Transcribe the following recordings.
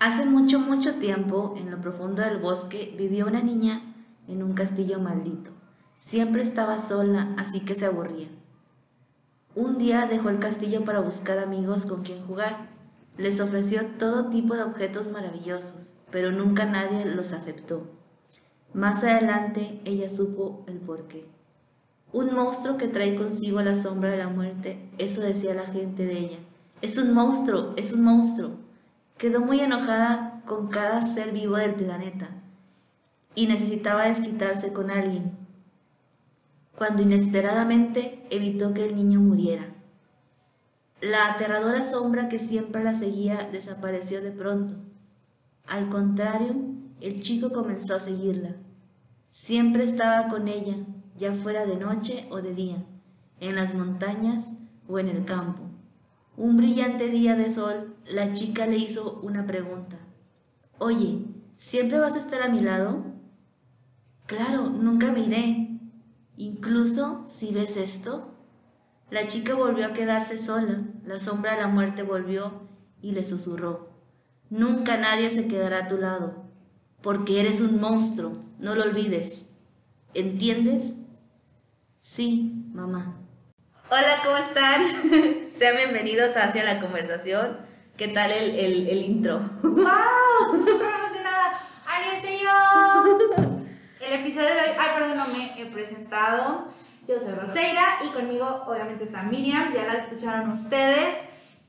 Hace mucho, mucho tiempo, en lo profundo del bosque, vivió una niña en un castillo maldito. Siempre estaba sola, así que se aburría. Un día dejó el castillo para buscar amigos con quien jugar. Les ofreció todo tipo de objetos maravillosos, pero nunca nadie los aceptó. Más adelante ella supo el porqué. Un monstruo que trae consigo la sombra de la muerte, eso decía la gente de ella. Es un monstruo, es un monstruo. Quedó muy enojada con cada ser vivo del planeta y necesitaba desquitarse con alguien, cuando inesperadamente evitó que el niño muriera. La aterradora sombra que siempre la seguía desapareció de pronto. Al contrario, el chico comenzó a seguirla. Siempre estaba con ella, ya fuera de noche o de día, en las montañas o en el campo. Un brillante día de sol, la chica le hizo una pregunta. Oye, ¿siempre vas a estar a mi lado? Claro, nunca me iré. Incluso si ves esto. La chica volvió a quedarse sola. La sombra de la muerte volvió y le susurró. Nunca nadie se quedará a tu lado, porque eres un monstruo, no lo olvides. ¿Entiendes? Sí, mamá. Hola, ¿cómo están? Sean bienvenidos hacia la conversación. ¿Qué tal el, el, el intro? ¡Wow! Súper emocionada. yo! El episodio de hoy, ay, perdón, no me he presentado. Yo soy Roseira y conmigo obviamente está Miriam, ya la escucharon ustedes.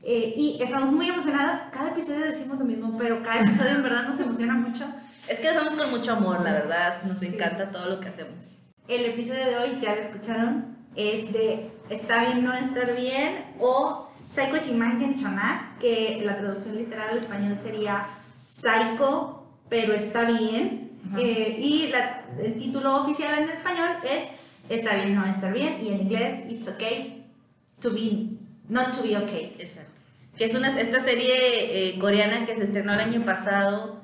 Eh, y estamos muy emocionadas. Cada episodio decimos lo mismo, pero cada episodio en verdad nos emociona mucho. Es que lo hacemos con mucho amor, la verdad. Nos encanta todo lo que hacemos. El episodio de hoy, ya lo escucharon, es de Está bien no estar bien o Psycho Chimangen Chanak, que la traducción literal al español sería Psycho, pero está bien. Eh, y el título oficial en español es Está bien no estar bien y en inglés It's okay to be not to be okay. Exacto. Que es una, esta serie eh, coreana que se estrenó el año pasado,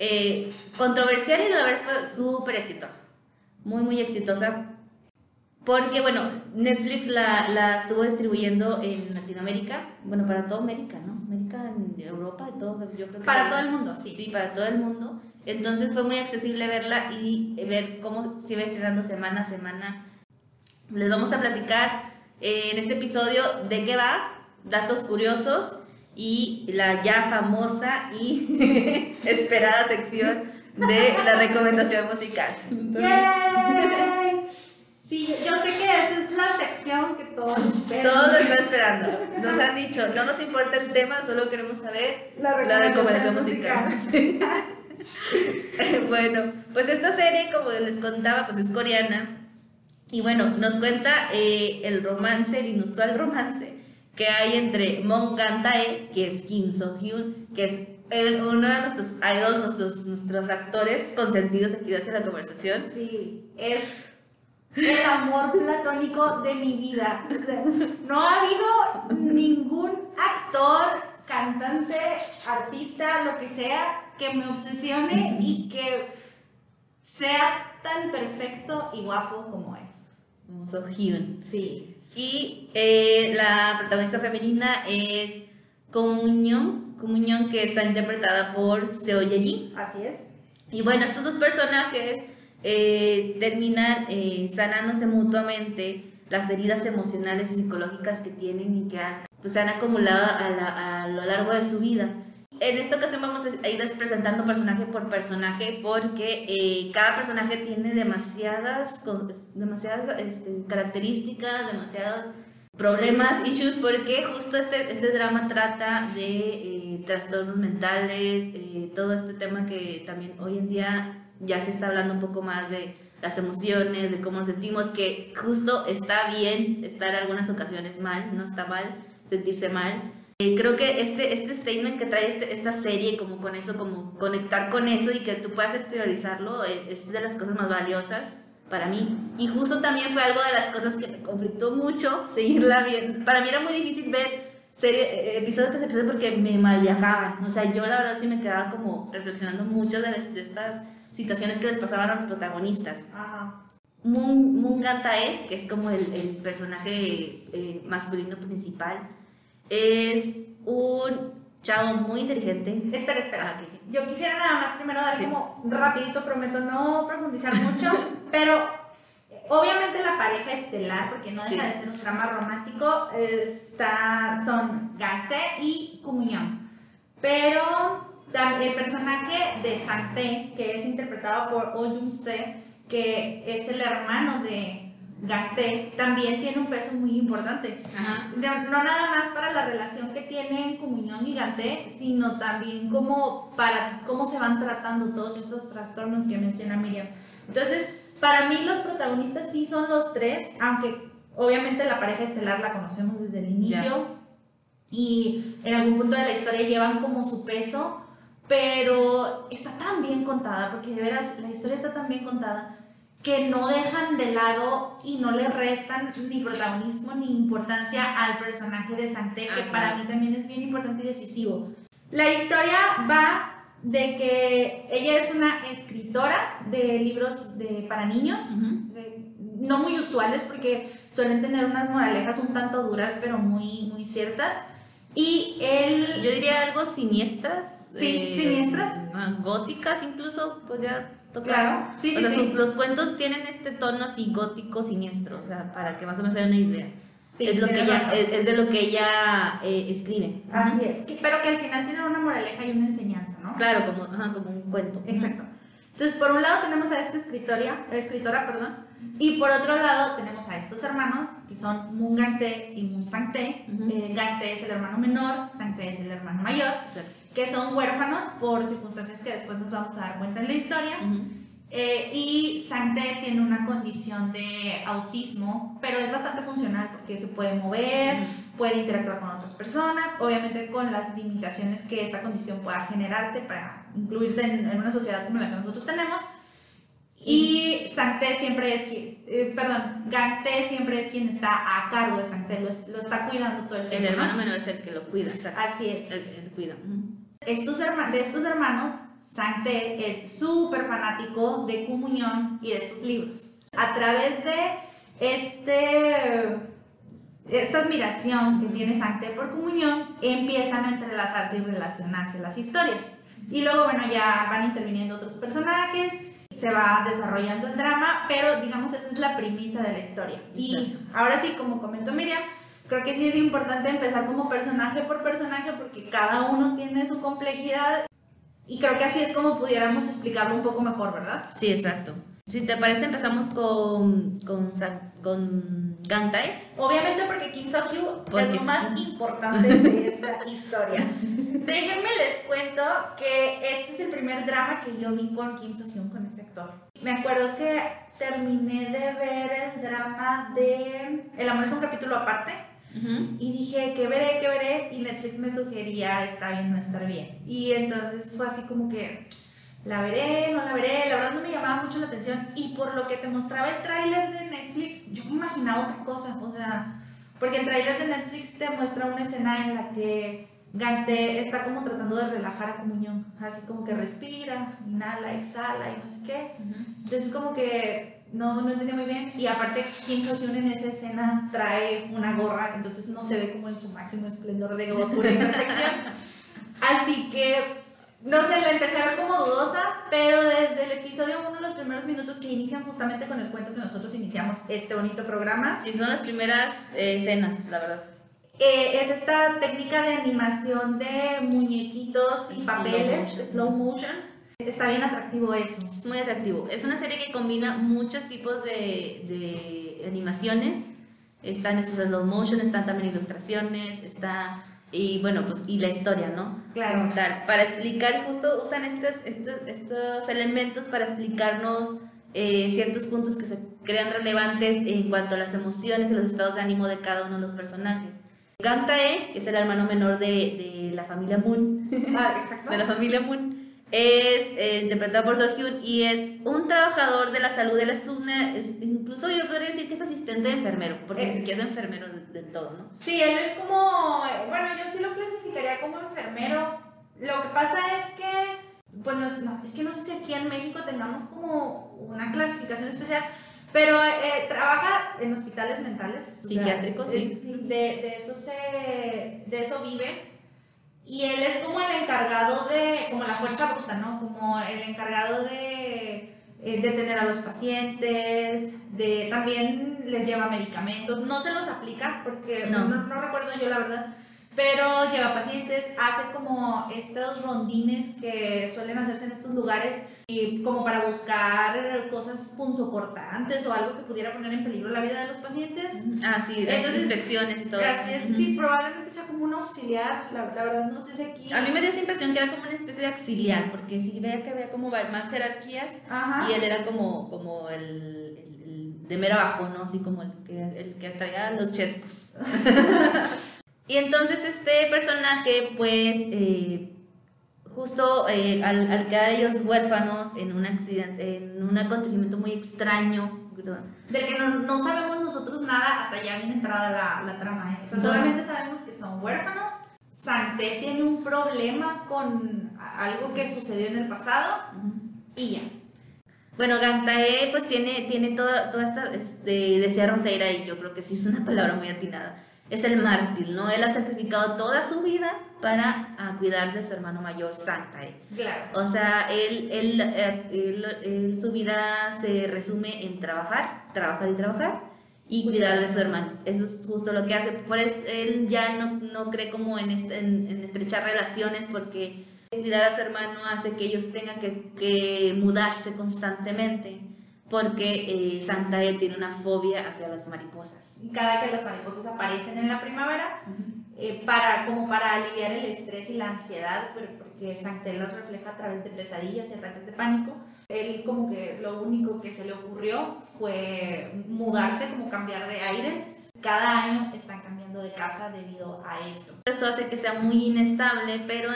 eh, controversial y la verdad fue súper exitosa. Muy, muy exitosa porque, bueno, Netflix la, la, estuvo distribuyendo en Latinoamérica, bueno, para toda América, ¿no? América, en Europa, todos, yo creo que... Para todo el mundo, sí. Sí, para todo el mundo. Entonces fue muy accesible verla y ver cómo se iba estrenando semana a semana. Les vamos a platicar eh, en este episodio de qué va, datos curiosos y la ya famosa y esperada sección de la recomendación musical. Sí, yo sé que esa es la sección que todos esperan. Todos están esperando. Nos han dicho, no nos importa el tema, solo queremos saber la recomendación, musical. bueno, pues esta serie, como les contaba, pues es coreana. Y bueno, nos cuenta eh, el romance, el inusual romance que hay entre Mon Tae, que es Kim So Hyun, que es uno de nuestros idols, nuestros, nuestros actores consentidos aquí hacia la conversación. Sí, es el amor platónico de mi vida. no ha habido ningún actor, cantante, artista, lo que sea, que me obsesione y que sea tan perfecto y guapo como él. Como So Hyun. Sí. Y eh, la protagonista femenina es Comunión, Comunión que está interpretada por Seo Ye-ji. Así es. Y bueno, estos dos personajes eh, terminan eh, sanándose mutuamente las heridas emocionales y psicológicas que tienen y que han, pues, se han acumulado a, lo largo de su vida. En esta ocasión vamos a ir presentando personaje por personaje porque eh, cada personaje tiene demasiadas, demasiadas este, características, demasiados problemas, issues, porque justo este, este drama trata de trastornos mentales, todo este tema que también hoy en día ya se está hablando un poco más de las emociones, de cómo sentimos, que justo está bien estar algunas ocasiones mal, no está mal sentirse mal. Eh, creo que este, este statement que trae este, esta serie, como con eso, como conectar con eso y que tú puedas exteriorizarlo, eh, es de las cosas más valiosas para mí. Y justo también fue algo de las cosas que me conflictó mucho seguirla viendo. Para mí era muy difícil ver serie, eh, episodio tras episodio porque me mal viajaban. O sea, yo la verdad sí me quedaba como reflexionando mucho de, de estas situaciones que les pasaban a los protagonistas. Moon, Moon Gantae, que es como el, el personaje eh, masculino principal, es un chavo muy inteligente. Espera, espera. Ah. Yo quisiera nada más primero dar Sí. como rapidito, prometo no profundizar mucho, pero eh, obviamente la pareja estelar, porque no deja Sí. de ser un drama romántico, está, son Gante y Kumuñón. Pero el personaje de Sangte, que es interpretado por Oh Jung-se, que es el hermano de Gante, también tiene un peso muy importante. Ajá. No, no nada más para la relación que tienen Comunión y Ganté, sino también como para cómo se van tratando todos esos trastornos que menciona Miriam. Entonces, para mí los protagonistas sí son los tres, aunque obviamente la pareja estelar la conocemos desde el inicio y en algún punto de la historia llevan como su peso, pero está tan bien contada, porque de veras la historia está tan bien contada que no dejan de lado y no le restan ni protagonismo ni importancia al personaje de Santé, que Ajá. para mí también es bien importante y decisivo. La historia va de que ella es una escritora de libros de, para niños, Ujú. de- no muy usuales porque suelen tener unas moralejas un tanto duras, pero muy, muy ciertas. Y él... Yo diría algo siniestras. Sí, siniestras. ah, Góticas incluso, podría. Claro, sí, o sí, sea, sí. su- los cuentos tienen este tono así gótico siniestro, o sea, para que más o menos den una idea. Sí, es, lo que ella, es, es de lo que ella eh, escribe. Así es, que- pero que al final tiene una moraleja y una enseñanza, ¿no? Claro, como, ajá, como un cuento. Exacto. Entonces, por un lado tenemos a esta escritoria, escritora, perdón, y por otro lado tenemos a estos hermanos, que son Moon Gante y Moon Sangte. Ujú. Eh, Gante es el hermano menor, Sangte es el hermano mayor, O sea, que son huérfanos por circunstancias que después nos vamos a dar cuenta en la historia. ujú. Eh, y Sangte tiene una condición de autismo, pero es bastante funcional porque se puede mover, puede interactuar con otras personas, obviamente con las limitaciones que esta condición pueda generarte para incluirte en, en una sociedad como la que nosotros tenemos. Y Sangte siempre es quien, eh, perdón, Gante siempre es quien está a cargo de Sangte, lo, lo está cuidando todo el El tiempo. ¿no? hermano menor es el que lo cuida, exacto. Así es. El, el cuida. Estos de estos hermanos, Sangte es súper fanático de Comunión y de sus libros. A través de este, esta admiración que tiene Sangte por Comunión, empiezan a entrelazarse y relacionarse las historias. Y luego, bueno, ya van interviniendo otros personajes, se va desarrollando el drama, pero digamos, esa es la premisa de la historia. Y ahora sí, como comentó Miriam, creo que sí es importante empezar como personaje por personaje porque cada uno tiene su complejidad y creo que así es como pudiéramos explicarlo un poco mejor, ¿verdad? Sí, exacto. Si te parece, empezamos con, con, con Gantae. Obviamente porque Kim So-hyo Porque es lo sí. más importante de esta historia. Déjenme les cuento que este es el primer drama que yo vi con Kim So-hyun, con ese actor. Me acuerdo que terminé de ver el drama de El amor es un capítulo aparte Y dije, ¿qué veré, qué veré? Y Netflix me sugería, está bien, no estar bien. Y entonces fue así como que, la veré, no la veré, la verdad no me llamaba mucho la atención. Y por lo que te mostraba el tráiler de Netflix, yo me imaginaba otra cosa, o sea, porque el tráiler de Netflix te muestra una escena en la que Gante está como tratando de relajar a Comunión, así como que respira, inhala, exhala y no sé qué. Entonces como que no, no entendía muy bien. Y aparte Kim So Hyun en esa escena trae una gorra, entonces no se ve como en su máximo esplendor de Goku y perfección. Así que, no sé, la empecé a ver como dudosa, pero desde el episodio uno, los primeros minutos que inician justamente con el cuento que nosotros iniciamos este bonito programa, Sí, son las primeras eh, escenas, la verdad. eh, es esta técnica de animación de muñequitos y Slow papeles, motion. slow motion. Está bien atractivo eso. Es muy atractivo. Es una serie que combina muchos tipos de, de animaciones. Están esos slow motion, están también ilustraciones, está... Y bueno, pues y la historia, ¿no? Claro. Tal. Para explicar, justo usan estos, estos, estos elementos para explicarnos eh, ciertos puntos que se crean relevantes en cuanto a las emociones y los estados de ánimo de cada uno de los personajes. Gantae, que es el hermano menor de, de la familia Moon, Ah, exacto. de la familia Moon, es eh, interpretado por So Hyun y es un trabajador de la salud. Él es una, es- incluso yo podría decir que es asistente de enfermero, porque Es- siquiera es enfermero de- del todo, ¿no? Sí, él es como, bueno, yo sí lo clasificaría como enfermero. Lo que pasa es que, pues no, es- que no sé si aquí en México tengamos como una clasificación especial, Pero eh, trabaja en hospitales mentales. o sea, Psiquiátricos, sí. eh, De, de eso se, de eso vive. Y él es como el encargado de, como la fuerza bruta, ¿no? Como el encargado de eh, detener a los pacientes, de también les lleva medicamentos, no se los aplica porque No. no, no recuerdo yo la verdad, pero lleva pacientes, hace como estos rondines que suelen hacerse en estos lugares y como para buscar cosas punzocortantes o algo que pudiera poner en peligro la vida de los pacientes. Ah, sí, Entonces, inspecciones y todo Así es, eso. sí, probablemente sea como un auxiliar, la, la verdad no sé si aquí... A mí me dio esa impresión que era como una especie de auxiliar, porque sí veía que había como más jerarquías Ajá. y él era como, como el, el- el de mero abajo, ¿no? Así como el que, el que traía los chescos. y entonces este personaje, pues, eh, justo eh, al, al quedar ellos huérfanos en un accidente, en un acontecimiento muy extraño, ¿verdad? Del que no, no sabemos nosotros nada hasta ya bien entrada la, la trama. ¿eh? O sea, No. solamente sabemos que son huérfanos. Santé tiene un problema con algo que sucedió en el pasado y ya. Bueno, Gantae pues tiene, tiene toda, toda esta, este, decía Roseira y yo creo que sí es una palabra muy atinada, es el mártir, ¿no? Él ha sacrificado toda su vida para ah, cuidar de su hermano mayor, Santae. Claro. O sea, él, él, eh, él- él- su vida se resume en trabajar, trabajar y trabajar y cuidar de su hermano. Eso es justo lo que hace. Por eso él ya no, no cree como en, est- en, en estrechar relaciones porque cuidar a su hermano hace que ellos tengan que, que mudarse constantemente porque eh, Santae tiene una fobia hacia las mariposas. Cada que las mariposas aparecen en la primavera, eh, para, como para aliviar el estrés y la ansiedad, porque Santé las refleja a través de pesadillas y ataques de pánico. Él como que lo único que se le ocurrió fue mudarse, como cambiar de aires. Cada año están cambiando de casa debido a esto. Esto hace que sea muy inestable, pero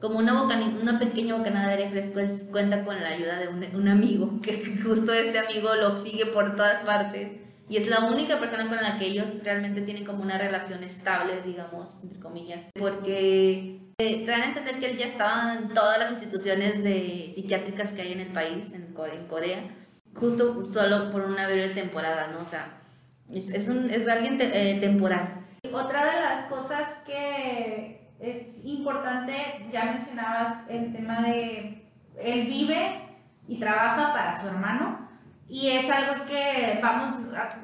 como una, bocani- una pequeña bocanada de aire fresco cuenta con la ayuda de un, un amigo, que justo este amigo lo sigue por todas partes y es la única persona con la que ellos realmente tienen como una relación estable, digamos, entre comillas, porque eh, te dan a entender que él ya estaba en todas las instituciones de psiquiátricas que hay en el país, en, en Corea, justo solo por una breve temporada, ¿no? O sea, es, es, un, es alguien te- eh, temporal. Otra de las cosas que es importante, ya mencionabas el tema de él vive y trabaja para su hermano y es algo que vamos,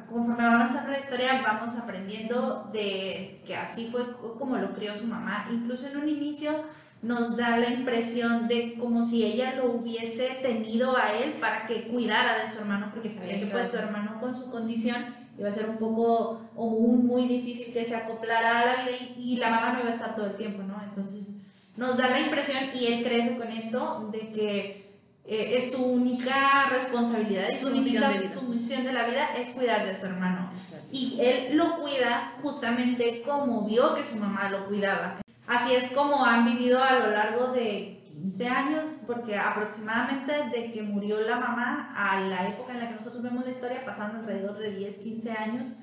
conforme va avanzando la historia, vamos aprendiendo de que así fue como lo crió su mamá. Incluso en un inicio nos da la impresión de como si ella lo hubiese tenido a él para que cuidara de su hermano porque sabía que pues su Exacto. hermano con su condición iba a ser un poco o muy, muy difícil que se acoplara a la vida y, y la mamá no iba a estar todo el tiempo, ¿no? Entonces nos da la impresión y él crece con esto de que eh, es su única responsabilidad y Su su, misión única- de vida. su misión de la vida es cuidar de su hermano. Exacto. Y él lo cuida justamente como vio que su mamá lo cuidaba. Así es como han vivido a lo largo de 15 años, porque aproximadamente de que murió la mamá a la época en la que nosotros vemos la historia, pasaron alrededor de 10, 15 años.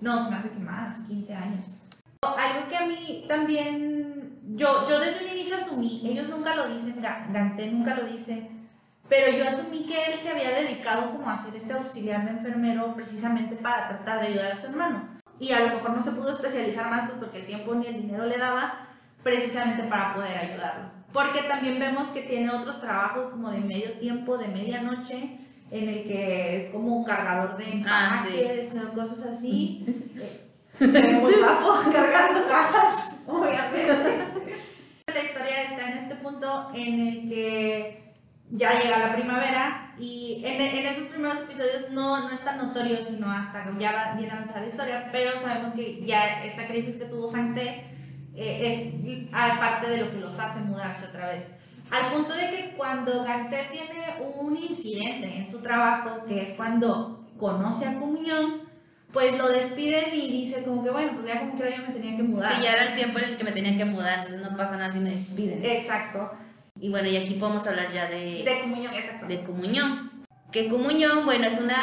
No, se me hace que más, 15 años. Algo que a mí también, yo, yo desde un inicio asumí, ellos nunca lo dicen, Ganté nunca lo dice, pero yo asumí que él se había dedicado como a ser este auxiliar de enfermero precisamente para tratar de ayudar a su hermano. Y a lo mejor no se pudo especializar más pues, porque el tiempo ni el dinero le daba precisamente para poder ayudarlo. Porque también vemos que tiene otros trabajos como de medio tiempo, de medianoche, en el que es como cargador de Ah, sí. empaques o cosas así. Eh, Se ve muy bajo cargando cajas, obviamente. La historia está en este punto en el que ya llega la primavera y en, en esos primeros episodios no, no es tan notorio, sino hasta que ya va bien avanzada la historia, pero sabemos que ya esta crisis que tuvo Santé eh, es parte de lo que los hace mudarse otra vez. Al punto de que cuando Ganté tiene un incidente en su trabajo, que es cuando conoce a Comunión, pues lo despiden y dice como que bueno, pues ya como que yo me tenía que mudar. Sí, ya era el tiempo en el que me tenía que mudar, entonces no pasa nada si me despiden. Exacto. Y bueno, y aquí podemos hablar ya de, De Comunión, exacto. de comunión. Que comunión, bueno, es una...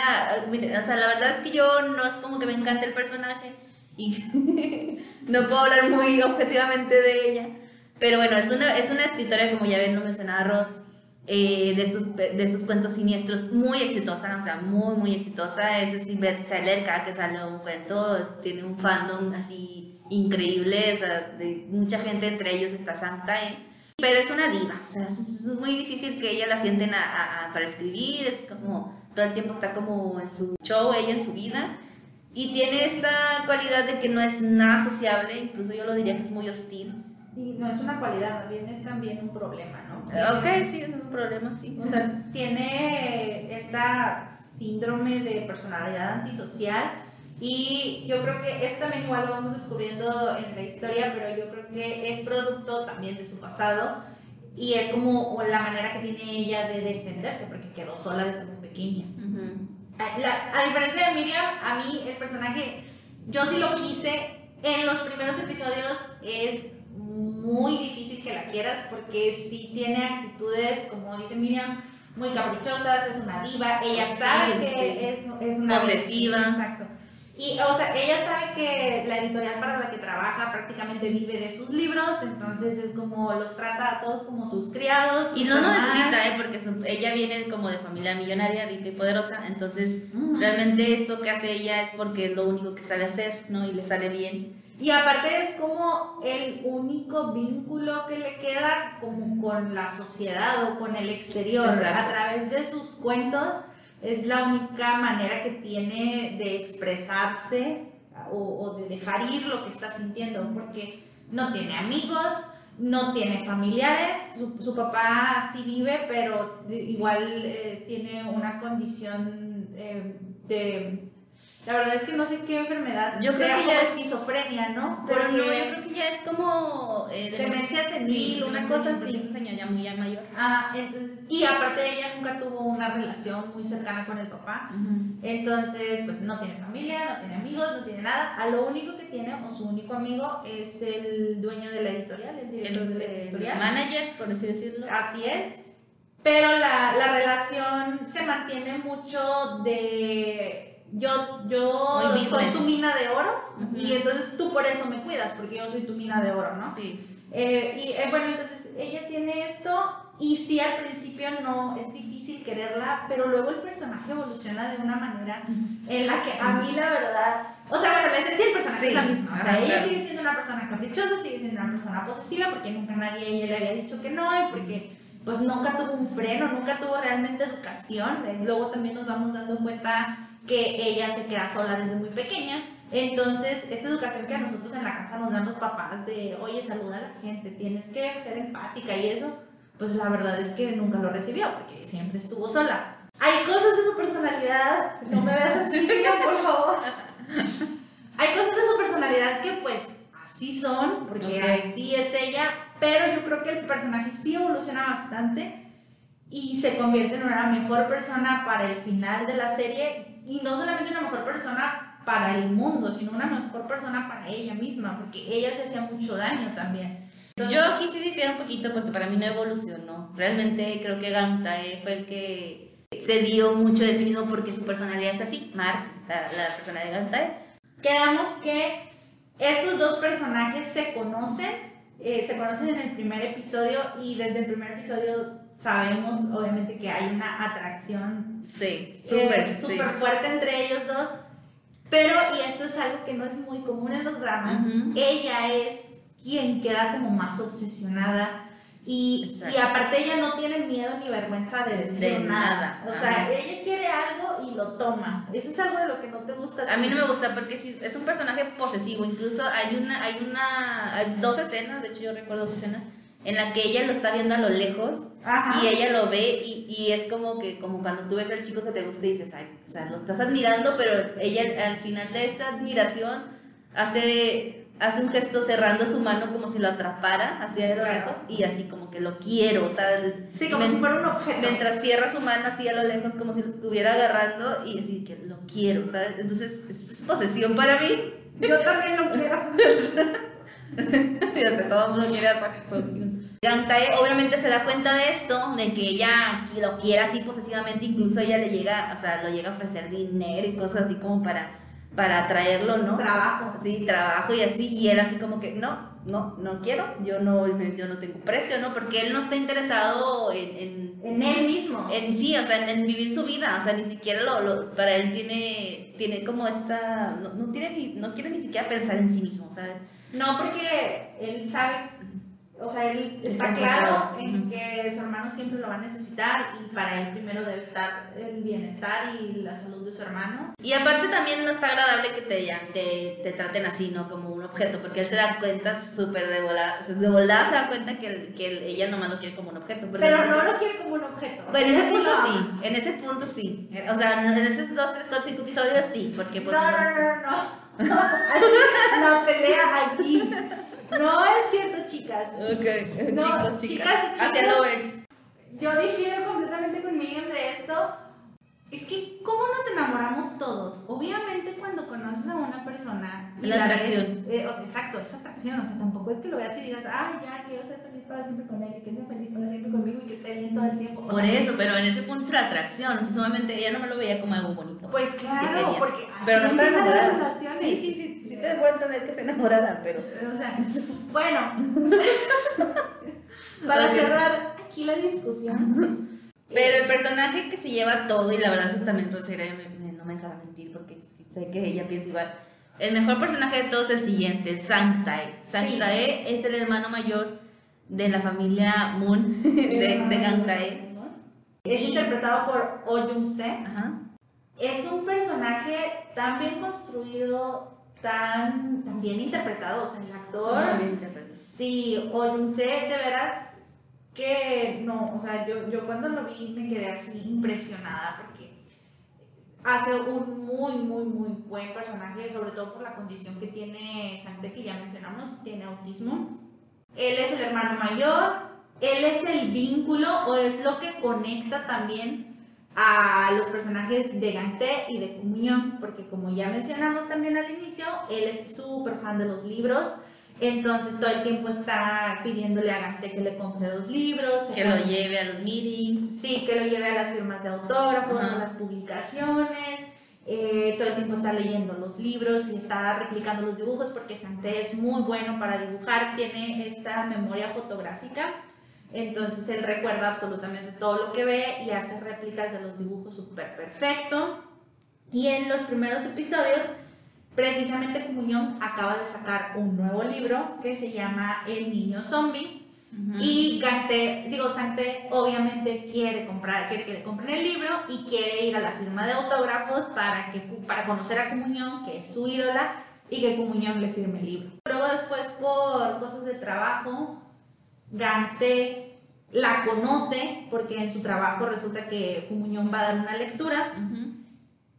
O sea, la verdad es que yo no es como que me encanta el personaje y no puedo hablar muy objetivamente de ella. Pero bueno, es una, es una escritora, como ya bien lo mencionaba Ross, eh, de, estos, de estos cuentos siniestros, muy exitosa, o sea, muy, muy exitosa. Es así, bestseller, cada que sale un cuento, tiene un fandom así increíble, o sea, de mucha gente, entre ellos está Santa, ¿eh? pero es una diva, o sea, es, muy difícil que ella la sienten para escribir, es como todo el tiempo está como en su show, ella en su vida, y tiene esta cualidad de que no es nada sociable, incluso yo lo diría que es muy hostil. Y no es una cualidad, bien es también un problema, ¿no? Ok, sí, es un problema, sí. O sea, tiene esta síndrome de personalidad antisocial y yo creo que esto también igual lo vamos descubriendo en la historia, pero yo creo que es producto también de su pasado y es como la manera que tiene ella de defenderse, porque quedó sola desde muy pequeña. A diferencia de Miriam, a mí el personaje, yo sí lo quise, en los primeros episodios es muy difícil que la quieras porque sí tiene actitudes, como dice Miriam, muy caprichosas, es una diva, ella sabe que es, es, una... Posesiva. Exacto. Y, o sea, ella sabe que la editorial para la que trabaja prácticamente vive de sus libros, entonces es como los trata a todos como sus criados. Y no lo necesita, ¿eh? Porque ella viene como de familia millonaria, rica y poderosa, entonces realmente esto que hace ella es porque es lo único que sabe hacer, ¿no? Y le sale bien. Y aparte es como el único vínculo que le queda como con la sociedad o con el exterior, a través de sus cuentos es la única manera que tiene de expresarse o, de dejar ir lo que está sintiendo, porque no tiene amigos, no tiene familiares, su, papá sí vive, pero creo eh, tiene una condición eh, de la verdad es que no sé qué enfermedad. Yo creo que ya es esquizofrenia, ¿no? Pero no, yo creo que ya es como. Eh, demencia senil, una cosa así. Es ya muy mayor. Ah, entonces, y aparte ella nunca tuvo una relación muy cercana con el papá. Entonces, pues no tiene familia, no tiene amigos, no tiene nada. A lo único que tiene, o su único amigo, es el dueño de la editorial, el director de la editorial. El manager, por así decirlo. Así es. Pero la, la relación se mantiene mucho de yo, yo soy tu mina de oro y entonces tú por eso me cuidas, porque yo soy tu mina de oro, ¿no? Sí. Eh, y eh, bueno, entonces ella tiene esto y sí al principio no es difícil quererla, pero luego el personaje evoluciona de una manera en la que a mí la verdad, o sea, bueno, la esencia del personaje es la misma, o sea, ella sigue siendo una persona caprichosa, sigue siendo una persona posesiva, porque nunca nadie a ella le había dicho que no, y porque pues nunca tuvo un freno, nunca tuvo realmente educación, luego también nos vamos dando cuenta que ella se queda sola desde muy pequeña. Entonces, esta educación que a nosotros en la casa nos dan los papás de, oye, saluda a la gente, tienes que ser empática y eso, pues la verdad es que nunca lo recibió porque siempre estuvo sola. Hay cosas de su personalidad, no me veas así, por favor. Hay cosas de su personalidad que pues así son, porque así es ella, pero yo creo que el personaje sí evoluciona bastante y se convierte en una mejor persona para el final de la serie y no solamente una mejor persona para el mundo, sino una mejor persona para ella misma, porque ella se hacía mucho daño también. Yo aquí sí difiero un poquito porque para mí no evolucionó. Realmente creo que Gantae fue el que se dio mucho de sí mismo porque su personalidad es así, Mark, la, la persona de Gantae. Quedamos que estos dos personajes se conocen, eh, se conocen en el primer episodio y desde el primer episodio sabemos obviamente que hay una atracción sí, súper super fuerte entre ellos dos, pero, y esto es algo que no es muy común en los dramas, ella es quien queda como más obsesionada y, y, aparte ella no tiene miedo ni vergüenza de decir nada. O sea, ella quiere algo y lo toma. Eso es algo de lo que no te gusta. A mí no me gusta porque es un personaje posesivo. Incluso hay una, hay una, hay dos escenas, de hecho yo recuerdo dos escenas en la que ella lo está viendo a lo lejos y ella lo ve y, y, es como que como cuando tú ves al chico que te gusta y dices, ay, o sea, lo estás admirando, pero ella al final de esa admiración hace, hace un gesto cerrando su mano como si lo atrapara hacia lo lejos y así como que lo quiero, o sea, sí, como si fuera un objeto. Mientras cierra su mano así a lo lejos como si lo estuviera agarrando y así que lo quiero, ¿sabes? Entonces es posesión para mí. Yo también lo quiero. ya sé, todo el mundo quiere a Gantae obviamente se da cuenta de esto, de que ella lo quiere así posesivamente, incluso ella le llega, o sea, lo llega a ofrecer dinero y cosas así como para, para traerlo, ¿no? Trabajo. Sí, trabajo y así, y él así como que, no, no, no quiero, yo no, yo no tengo precio, ¿no? Porque él no está interesado en... En, en él mismo. En sí, o sea, en, vivir su vida, o sea, ni siquiera lo, lo, para él tiene, tiene como esta, no, no, tiene ni, no quiere ni siquiera pensar en sí mismo, ¿sabes? No, porque él sabe o sea, él está, claro en que su hermano siempre lo va a necesitar y para él primero debe estar el bienestar y la salud de su hermano. Y aparte también no está agradable que te, te, te traten así, ¿no? Como un objeto, porque él se da cuenta súper de volada, de volada se da cuenta que, que ella nomás lo quiere como un objeto. Pero no lo quiere como un objeto. Bueno, en ese punto sí, en ese punto sí. O sea, en esos dos, tres, cuatro, cinco episodios sí, porque pues... No, no, no, no. no. Así, la pelea aquí. No es cierto, chicas. Ok, no, chicos, chicas. Hacia lovers. Yo difiero completamente con Miriam de esto. Es que, ¿cómo nos enamoramos todos? Obviamente, cuando conoces a una persona. la, atracción. Eh, o sea, exacto, esa atracción. O sea, tampoco es que lo veas y digas, ay, ya, quiero ser feliz para siempre con él, y que sea feliz para siempre conmigo y que esté bien todo el tiempo. Por eso, pero en ese punto es la atracción. O sea, sumamente ella no me lo veía como algo bonito. Pues claro, porque. Pero no está enamorada. Sí, sí, sí te puedo entender que se enamorada, pero. O sea, bueno. para cerrar aquí la discusión. Pero el personaje que se lleva todo, y la verdad eso también no me dejará mentir porque sí sé que ella piensa igual. El mejor personaje de todos es el siguiente, Sanctae. Sanctae es el hermano mayor de la familia Moon de, de Gangtae. Es interpretado por Oh Jung-se. Es un personaje tan bien construido, tan, bien interpretado, o sea, el actor. bien interpretado. Sí, sé de veras que no, o sea, yo, yo cuando lo vi me quedé así impresionada porque hace un muy, muy, muy buen personaje, sobre todo por la condición que tiene Sante, que ya mencionamos, tiene autismo. Él es el hermano mayor, él es el vínculo o es lo que conecta también a los personajes de Gante y de Comunión, porque como ya mencionamos también al inicio, él es súper fan de los libros, entonces todo el tiempo está pidiéndole a Gante que le compre los libros. Que lo lleve a los meetings. Sí, que lo lleve a las firmas de autógrafos, a las publicaciones. Eh, todo el tiempo está leyendo los libros y está replicando los dibujos porque Santé es muy bueno para dibujar, tiene esta memoria fotográfica entonces él recuerda absolutamente todo lo que ve y hace réplicas de los dibujos súper perfecto. Y en los primeros episodios, precisamente Comunión acaba de sacar un nuevo libro que se llama El niño zombie. Y Gante, digo, Sante obviamente quiere comprar, quiere que le compren el libro y quiere ir a la firma de autógrafos para, que, para conocer a Comunión, que es su ídola, y que Comunión le firme el libro. Luego después por cosas de trabajo, Gante la conoce porque en su trabajo resulta que Comunión va a dar una lectura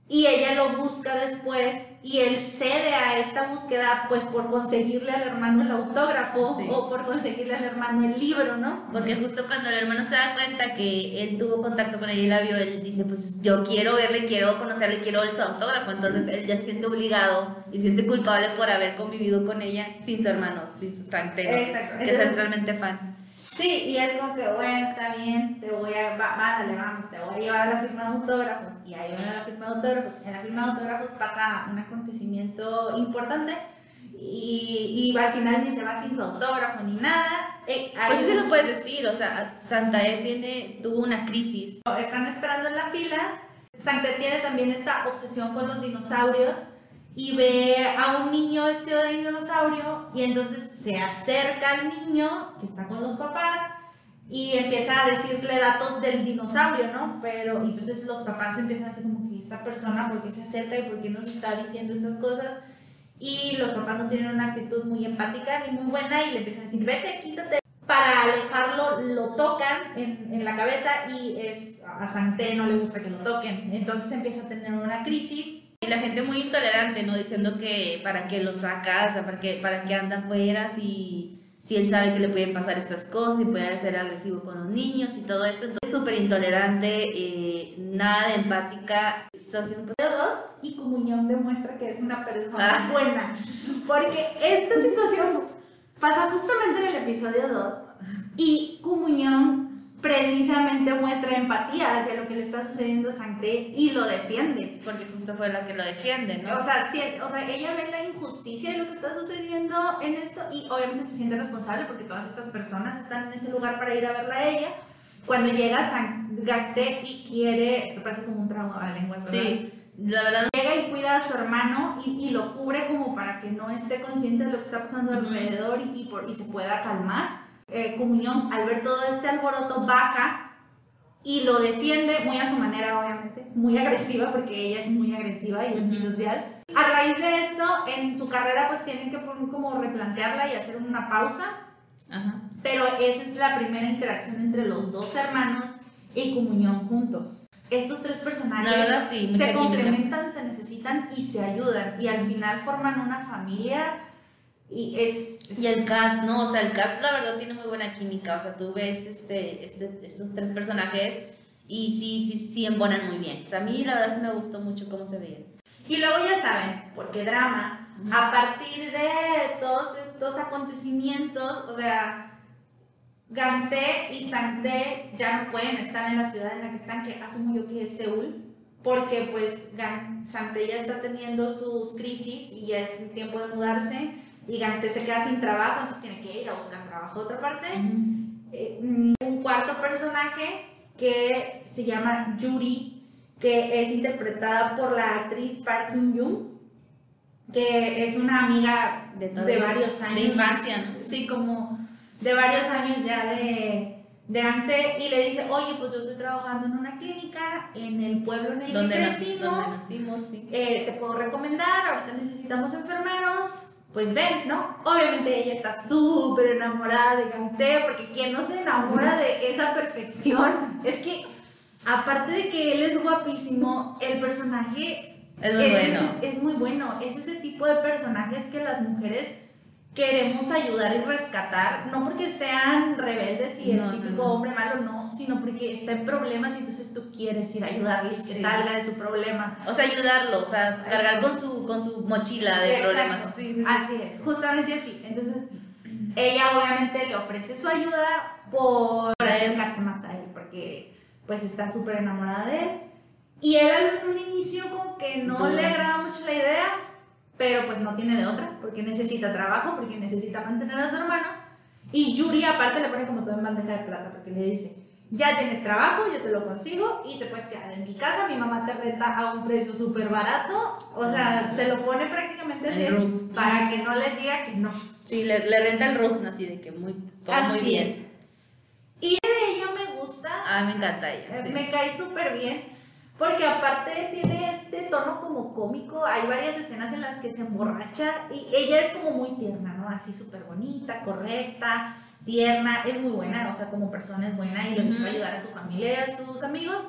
y ella lo busca después y él cede a esta búsqueda pues por conseguirle al hermano el autógrafo o por conseguirle al hermano el libro, ¿no? Porque justo cuando el hermano se da cuenta que él tuvo contacto con ella y la vio, él dice pues yo quiero verle, quiero conocerle, quiero su autógrafo, entonces él ya siente obligado y siente culpable por haber convivido con ella sin su hermano, sin su santero, que es centralmente fan. Sí, y es como que, bueno, está bien, te voy a, mándale, vamos, te voy a llevar a la firma de autógrafos. Y ahí van a la firma de autógrafos. En la firma de autógrafos pasa un acontecimiento importante y, y al final ni se va sin su autógrafo ni nada. Eh, pues sí se lo puedes decir, o sea, Santa E tiene, tuvo una crisis. Están esperando en la fila. Santa E tiene también esta obsesión con los dinosaurios y ve a un niño vestido de dinosaurio y entonces se acerca al niño que está con los papás y empieza a decirle datos del dinosaurio, ¿no? Pero entonces los papás empiezan a decir como que esta persona, ¿por qué se acerca y por qué nos está diciendo estas cosas? Y los papás no tienen una actitud muy empática ni muy buena y le empiezan a decir, vete, quítate. Para alejarlo, lo tocan en, en la cabeza y es, a Santé no le gusta que lo toquen. Entonces empieza a tener una crisis y la gente muy intolerante, ¿no? Diciendo que para qué lo saca, o sea, para qué, para qué anda afuera si, si él sabe que le pueden pasar estas cosas y puede ser agresivo con los niños y todo esto. Entonces, súper intolerante, eh, nada de empática. Y Comunión demuestra que es una persona ah. buena. Porque esta situación pasa justamente en el episodio 2 y Comunión precisamente muestra empatía hacia lo que le está sucediendo a Sancté y lo defiende. Porque justo fue la que lo defiende, ¿no? O sea, sí, o sea, ella ve la injusticia de lo que está sucediendo en esto y obviamente se siente responsable porque todas estas personas están en ese lugar para ir a verla a ella. Cuando llega Sancté y quiere, esto parece como un trauma a lenguas, ¿verdad? Sí, la verdad. Llega y cuida a su hermano y, y, lo cubre como para que no esté consciente de lo que está pasando alrededor y, y, por, y se pueda calmar eh, comunión, al ver todo este alboroto, baja y lo defiende muy a su manera, obviamente, muy agresiva, porque ella es muy agresiva y antisocial. A raíz de esto, en su carrera, pues tienen que como replantearla y hacer una pausa. Pero esa es la primera interacción entre los dos hermanos y comunión juntos. Estos tres personajes se complementan, se necesitan y se ayudan. Y al final forman una familia y es, Y el cast, ¿no? O sea, el cast la verdad tiene muy buena química. O sea, tú ves este, este, estos tres personajes y sí, sí, sí embonan muy bien. O sea, a mí la verdad sí me gustó mucho cómo se veían. Y luego ya saben, porque drama, a partir de todos estos acontecimientos, o sea, Ganté y Santé ya no pueden estar en la ciudad en la que están, que asumo yo que es Seúl, porque pues Santé ya está teniendo sus crisis y ya es tiempo de mudarse y Gante se queda sin trabajo, entonces tiene que ir a buscar trabajo de otra parte. Eh, mm, un cuarto personaje que se llama Yuri, que es interpretada por la actriz Park Hyun-jung, que es una amiga de, varios años. De infancia, ¿no? Sí, como de varios años ya de, de Ante, y le dice, oye, pues yo estoy trabajando en una clínica en el pueblo en el donde que crecimos, nacimos, sí. Eh, te puedo recomendar, ahorita necesitamos enfermeros, pues ven, ¿no? Obviamente ella está súper enamorada de Ganté, porque quien no se enamora de esa perfección, es que aparte de que él es guapísimo, el personaje es muy, bueno. es muy bueno. Es ese tipo de personajes que las mujeres queremos ayudar y rescatar, no porque sean rebeldes y el típico hombre malo, no, sino porque está en problemas y entonces tú quieres ir a ayudarle y que salga de su problema. O sea, ayudarlo, o sea, cargar con su, con su mochila de problemas. así es, justamente así. Entonces, ella obviamente le ofrece su ayuda por acercarse más a él, porque pues está súper enamorada de él. Y él en un inicio como que no le agrada mucho la idea, pero pues no tiene de otra, porque necesita trabajo, porque necesita mantener a su hermano. Y Yuri aparte le pone como todo en bandeja de plata, porque le dice, ya tienes trabajo, yo te lo consigo y te puedes quedar en mi casa, mi mamá te renta a un precio súper barato, o sea, se lo pone prácticamente de, para que no les diga que no. Sí, le, renta el roof, así de que muy, todo muy bien. Y de ella me gusta. Ah, me encanta ella. Me cae súper bien porque aparte tiene este tono como cómico, hay varias escenas en las que se emborracha y ella es como muy tierna, ¿no? Así súper bonita, correcta, tierna, es muy buena, o sea, como persona es buena y le gusta ayudar a su familia y a sus amigos.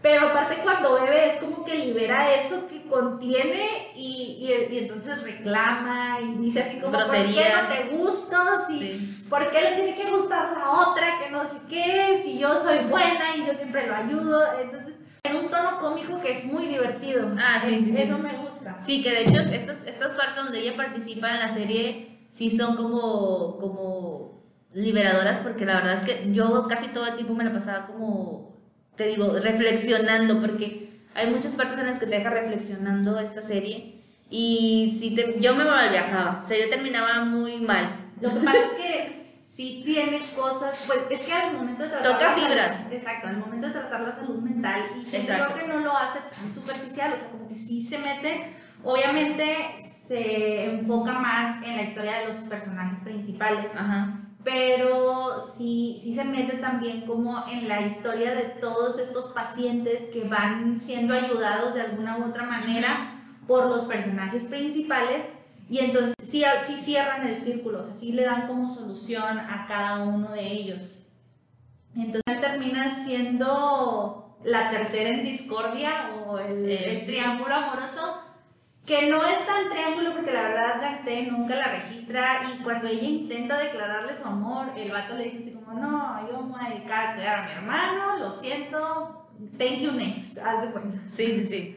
Pero aparte cuando bebe es como que libera eso que contiene y, y, entonces reclama y dice así como, ¿por qué no te gusto? Si, ¿Por qué le tiene que gustar la otra? Que no sé qué, si yo soy buena y yo siempre lo ayudo. Entonces en un tono cómico que es muy divertido. Ah, sí, sí. Eso me gusta. Sí, que de hecho estas, estas partes donde ella participa en la serie sí son como, como liberadoras porque la verdad es que yo casi todo el tiempo me la pasaba como, te digo, reflexionando porque hay muchas partes en las que te deja reflexionando esta serie y si te, yo me viajaba, o sea, yo terminaba muy mal. Lo que pasa es que si tienes cosas, pues es que al momento de tratar Toca fibras. exacto, al momento de tratar la salud mental, y creo que no lo hace tan superficial, o sea, como que sí se mete, obviamente se enfoca más en la historia de los personajes principales, pero sí, sí se mete también como en la historia de todos estos pacientes que van siendo ayudados de alguna u otra manera por los personajes principales y entonces sí, sí cierran el círculo, o sea, sí le dan como solución a cada uno de ellos. Entonces termina siendo la tercera en discordia o el, el triángulo amoroso, que no es tan triángulo porque la verdad Gacté nunca la registra y cuando ella intenta declararle su amor, el vato le dice así como, no, yo me voy a dedicar a cuidar a mi hermano, lo siento, thank you next, haz de cuenta. Sí, sí, sí.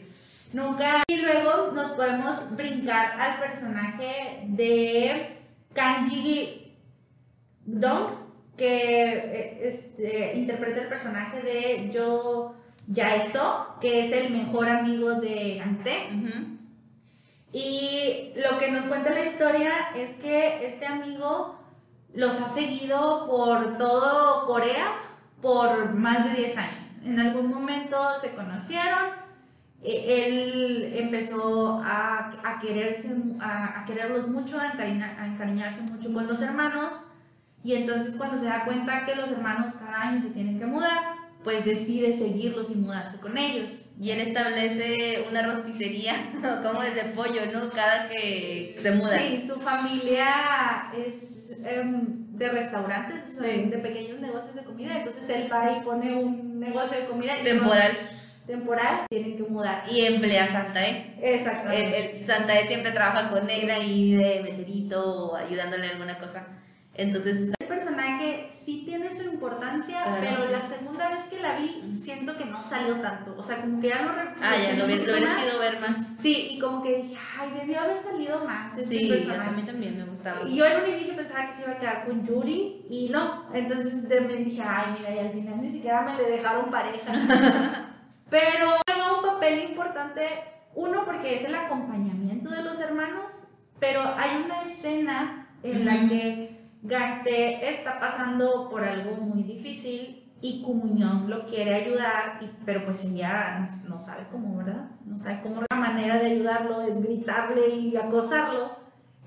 Nunca. Y luego nos podemos brincar al personaje de Kanji Dong, que eh, este, interpreta el personaje de Yo Yaeso, que es el mejor amigo de Gante. Ujú. Y lo que nos cuenta la historia es que este amigo los ha seguido por todo Corea por más de 10 años. En algún momento se conocieron, él empezó a, a quererse, a, a quererlos mucho, a, encariñar- a encariñarse mucho con los hermanos. Y entonces cuando se da cuenta que los hermanos cada año se tienen que mudar, pues decide seguirlos y mudarse con ellos. Y él establece una rosticería, como desde pollo, ¿no? Cada que se muda. Sí, su familia es em, de restaurantes, Sí. de pequeños negocios de comida. Entonces él va y pone un negocio de comida y Temporal. Temporal tienen que mudar. Y emplea a Santa E. Exactamente. El, el Santa E siempre trabaja con él ahí de meserito o ayudándole en alguna cosa. Entonces, El personaje sí tiene su importancia, Claro. pero la segunda vez que la vi siento que no salió tanto. O sea, como que ya lo ah, ya lo, hubiera- querido ver más. Sí, y como que dije, ay, debió haber salido más este Sí, personaje. a mí también me gustaba. Y yo en un inicio pensaba que se iba a quedar con Yuri y no. Entonces también dije, ay, mira, y al final ni siquiera me le dejaron pareja. Pero juega un papel importante, uno, porque es el acompañamiento de los hermanos, pero hay una escena en la que Gante está pasando por algo muy difícil y Comunión lo quiere ayudar, y, pero pues ella no, no sabe cómo, ¿verdad? No sabe cómo. La manera de ayudarlo es gritarle y acosarlo.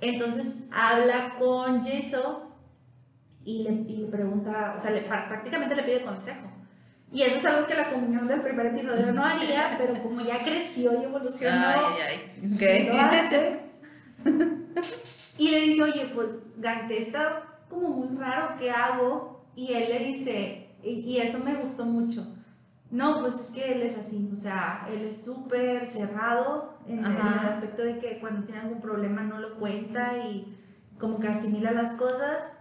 Entonces habla con Jeso y le, y le pregunta, o sea, le- prá- prácticamente le pide consejo. Y eso es algo que la comunión del primer episodio no haría, pero como ya creció y evolucionó, Ay, ay, sí ok. lo hace. Y le dice, oye, pues Gante está como muy raro, ¿qué hago? Y él le dice, y, eso me gustó mucho. No, pues es que él es así, o sea, él es súper cerrado en, en el aspecto de que cuando tiene algún problema no lo cuenta y como que asimila las cosas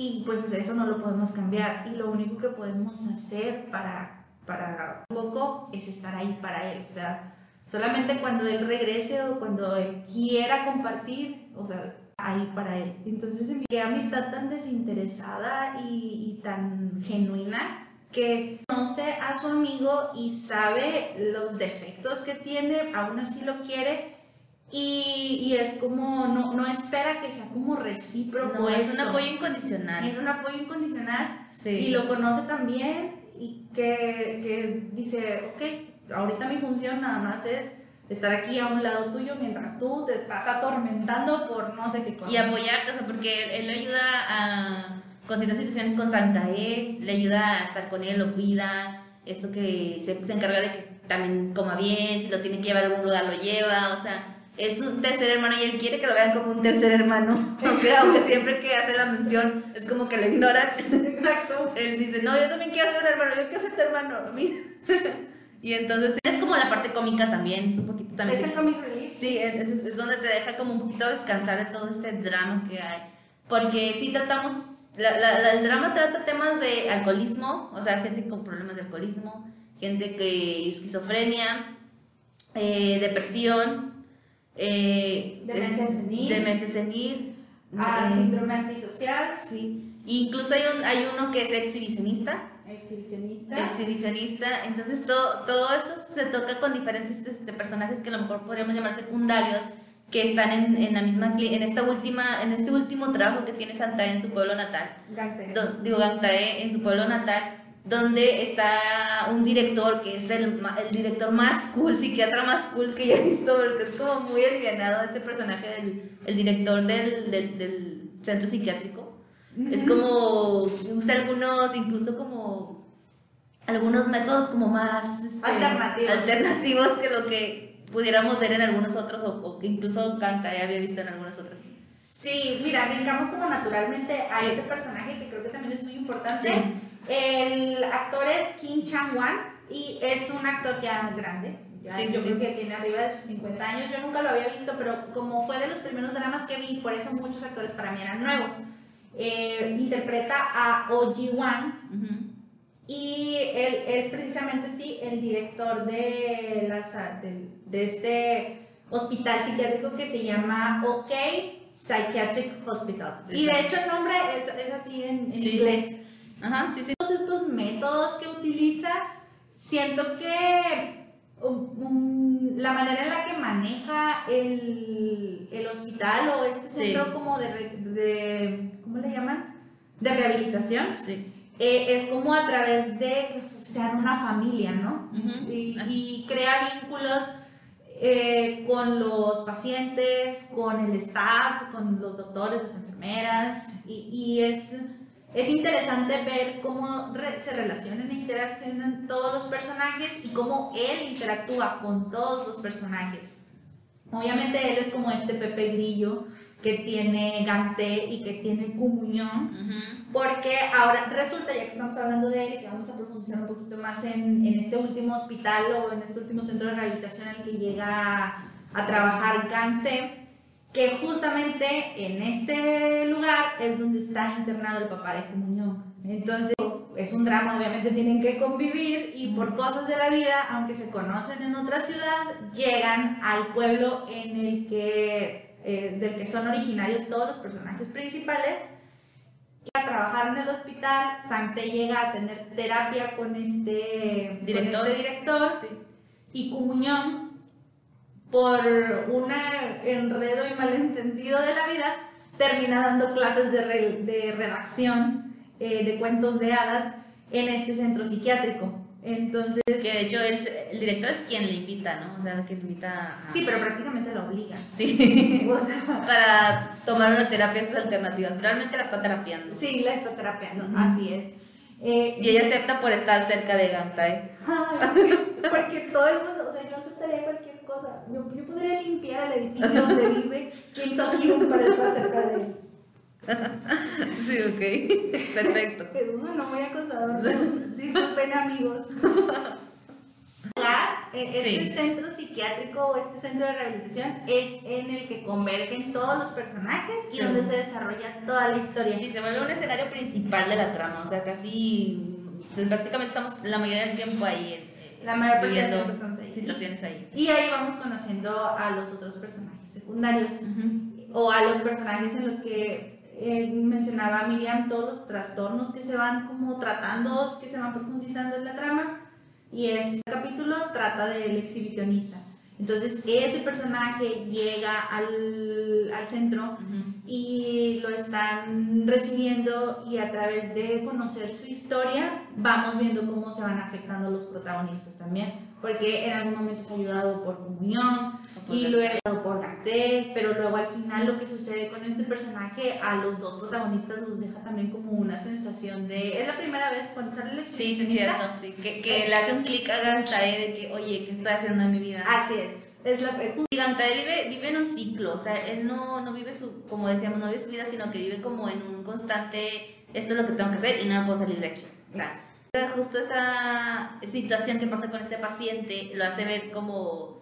y pues eso no lo podemos cambiar y lo único que podemos hacer para, para un poco es estar ahí para él, o sea, solamente cuando él regrese o cuando él quiera compartir, o sea, ahí para él. Entonces, qué amistad tan desinteresada y, y tan genuina que conoce a su amigo y sabe los defectos que tiene, aún así lo quiere y, y es como, no, no espera que sea como recíproco. No, es un apoyo incondicional. Es un apoyo incondicional Sí. y lo conoce también y que, que dice, ok, ahorita mi función nada más es estar aquí a un lado tuyo mientras tú te estás atormentando por no sé qué cosa. Y apoyarte, o sea, porque él, le ayuda a, con ciertas situaciones con Santa E, le ayuda a estar con él, lo cuida, esto que se, se encarga de que también coma bien, si lo tiene que llevar a algún lugar lo lleva, o sea, es un tercer hermano y él quiere que lo vean como un tercer hermano, aunque, aunque siempre que hace la mención es como que lo ignoran. Exacto. Él dice, no, yo también quiero ser un hermano, yo quiero ser tu hermano, a mí. y entonces es como la parte cómica también, es un poquito también. Es el comic relief. Sí, es, es- es donde te deja como un poquito descansar de todo este drama que hay. Porque sí tratamos, la, la- la- el drama trata temas de alcoholismo, o sea, gente con problemas de alcoholismo, gente que esquizofrenia, eh, depresión, eh, Demencia senil. demencia senil, Ah, eh, síndrome antisocial, sí. Incluso hay, un, hay uno que es exhibicionista, exhibicionista. exhibicionista, entonces todo, todo eso se toca con diferentes este, personajes que a lo mejor podríamos llamar secundarios que están en, en la misma en esta última en este último trabajo que tiene Santae en su pueblo natal Gante. do- digo Gangtae en su pueblo natal donde está un director que es el, el director más cool, psiquiatra más cool que yo he visto, porque es como muy alivianado este personaje del el director del, del, del centro psiquiátrico. Es como, usa algunos, incluso como, algunos métodos como más este, Alternativos. alternativos que lo que pudiéramos ver en algunos otros, o, o que incluso Kanta ya había visto en algunos otros. Sí, mira, brincamos como naturalmente a Sí. ese personaje que creo que también es muy importante. Sí. El actor es Kim Chang-wan y es un actor ya grande. Ya Sí, yo sí. creo que tiene arriba de sus 50 años. Yo nunca lo había visto, pero como fue de los primeros dramas que vi, por eso muchos actores para mí eran nuevos. Eh, interpreta a Oh Ji-wan Ujú. y él es precisamente, sí, el director de, las, de, de este hospital psiquiátrico que se llama OK Psychiatric Hospital. Y de hecho el nombre es, es así en, en Sí. inglés. Ajá, sí, sí. Métodos que utiliza, siento que um, um, la manera en la que maneja el, el hospital o este Sí. centro como de, ¿cómo le llaman? De rehabilitación, Sí. eh, es como a través de que sean una familia, ¿no? Y, crea vínculos eh, con los pacientes, con el staff, con los doctores, las enfermeras, y, y es, es interesante ver cómo re- se relacionan e interaccionan todos los personajes y cómo él interactúa con todos los personajes. Obviamente él es como este Pepe Grillo que tiene Gante y que tiene Comunión, Ujú. porque ahora resulta, ya que estamos hablando de él, que vamos a profundizar un poquito más en, en este último hospital o en este último centro de rehabilitación al que llega a, a trabajar Gante, que justamente en este lugar es donde está internado el papá de comunión. Entonces es un drama, obviamente tienen que convivir y por cosas de la vida, aunque se conocen en otra ciudad, llegan al pueblo en el que, eh, del que son originarios todos los personajes principales a trabajar en el hospital, Sante llega a tener terapia con este Director. con este director Sí. y Comunión, por un enredo y malentendido de la vida, termina dando clases de, re- de redacción eh, de cuentos de hadas en este centro psiquiátrico. Entonces, Que de hecho él, el director es quien le invita, ¿no? O sea, quien invita a... sí, pero prácticamente lo obliga. Sí. O sea, Para tomar una terapia esas alternativas. Realmente la está terapiando. sí, la está terapeando, Ujú. así es. Eh, Y ella acepta por estar cerca de Gantai. Ay, porque todo el mundo, o sea, yo aceptaría cualquier Yo, yo podría limpiar el edificio donde vive Kim So-hyun para estar cerca de él. Sí, ok. Perfecto. Jesús, no muy acosador. Disculpen, amigos. Eh, Este Sí. centro psiquiátrico o este centro de rehabilitación es en el que convergen todos los personajes y donde se desarrolla toda la historia. Sí, se vuelve un escenario principal de la trama. O sea, casi. prácticamente estamos la mayoría del tiempo ahí. La mayor parte del tiempo estamos ahí. situaciones ahí. Y ahí vamos conociendo a los otros personajes secundarios. O a los personajes en los que eh, mencionaba Miriam, todos los trastornos que se van como tratando, que se van profundizando en la trama. Y este capítulo trata del exhibicionista. Entonces ese personaje llega al, al centro y lo están recibiendo y a través de conocer su historia vamos viendo cómo se van afectando los protagonistas también. Porque en algún momento es ayudado por comunión, y Gacté. luego por Gacté, pero luego al final lo que sucede con este personaje a los dos protagonistas los deja también como una sensación de... Es la primera vez cuando sale el Sí, sí, cierto. Sí. Que, que le hace un clic a Gantai de que, oye, ¿qué estoy haciendo en mi vida? Así es. Es la, Y Gantai vive, vive en un ciclo, o sea, él no, no vive su, como decíamos, no vive su vida, sino que vive como en un constante, esto es lo que tengo que hacer y no puedo salir de aquí. O sea, justo esa situación que pasa con este paciente lo hace ver como,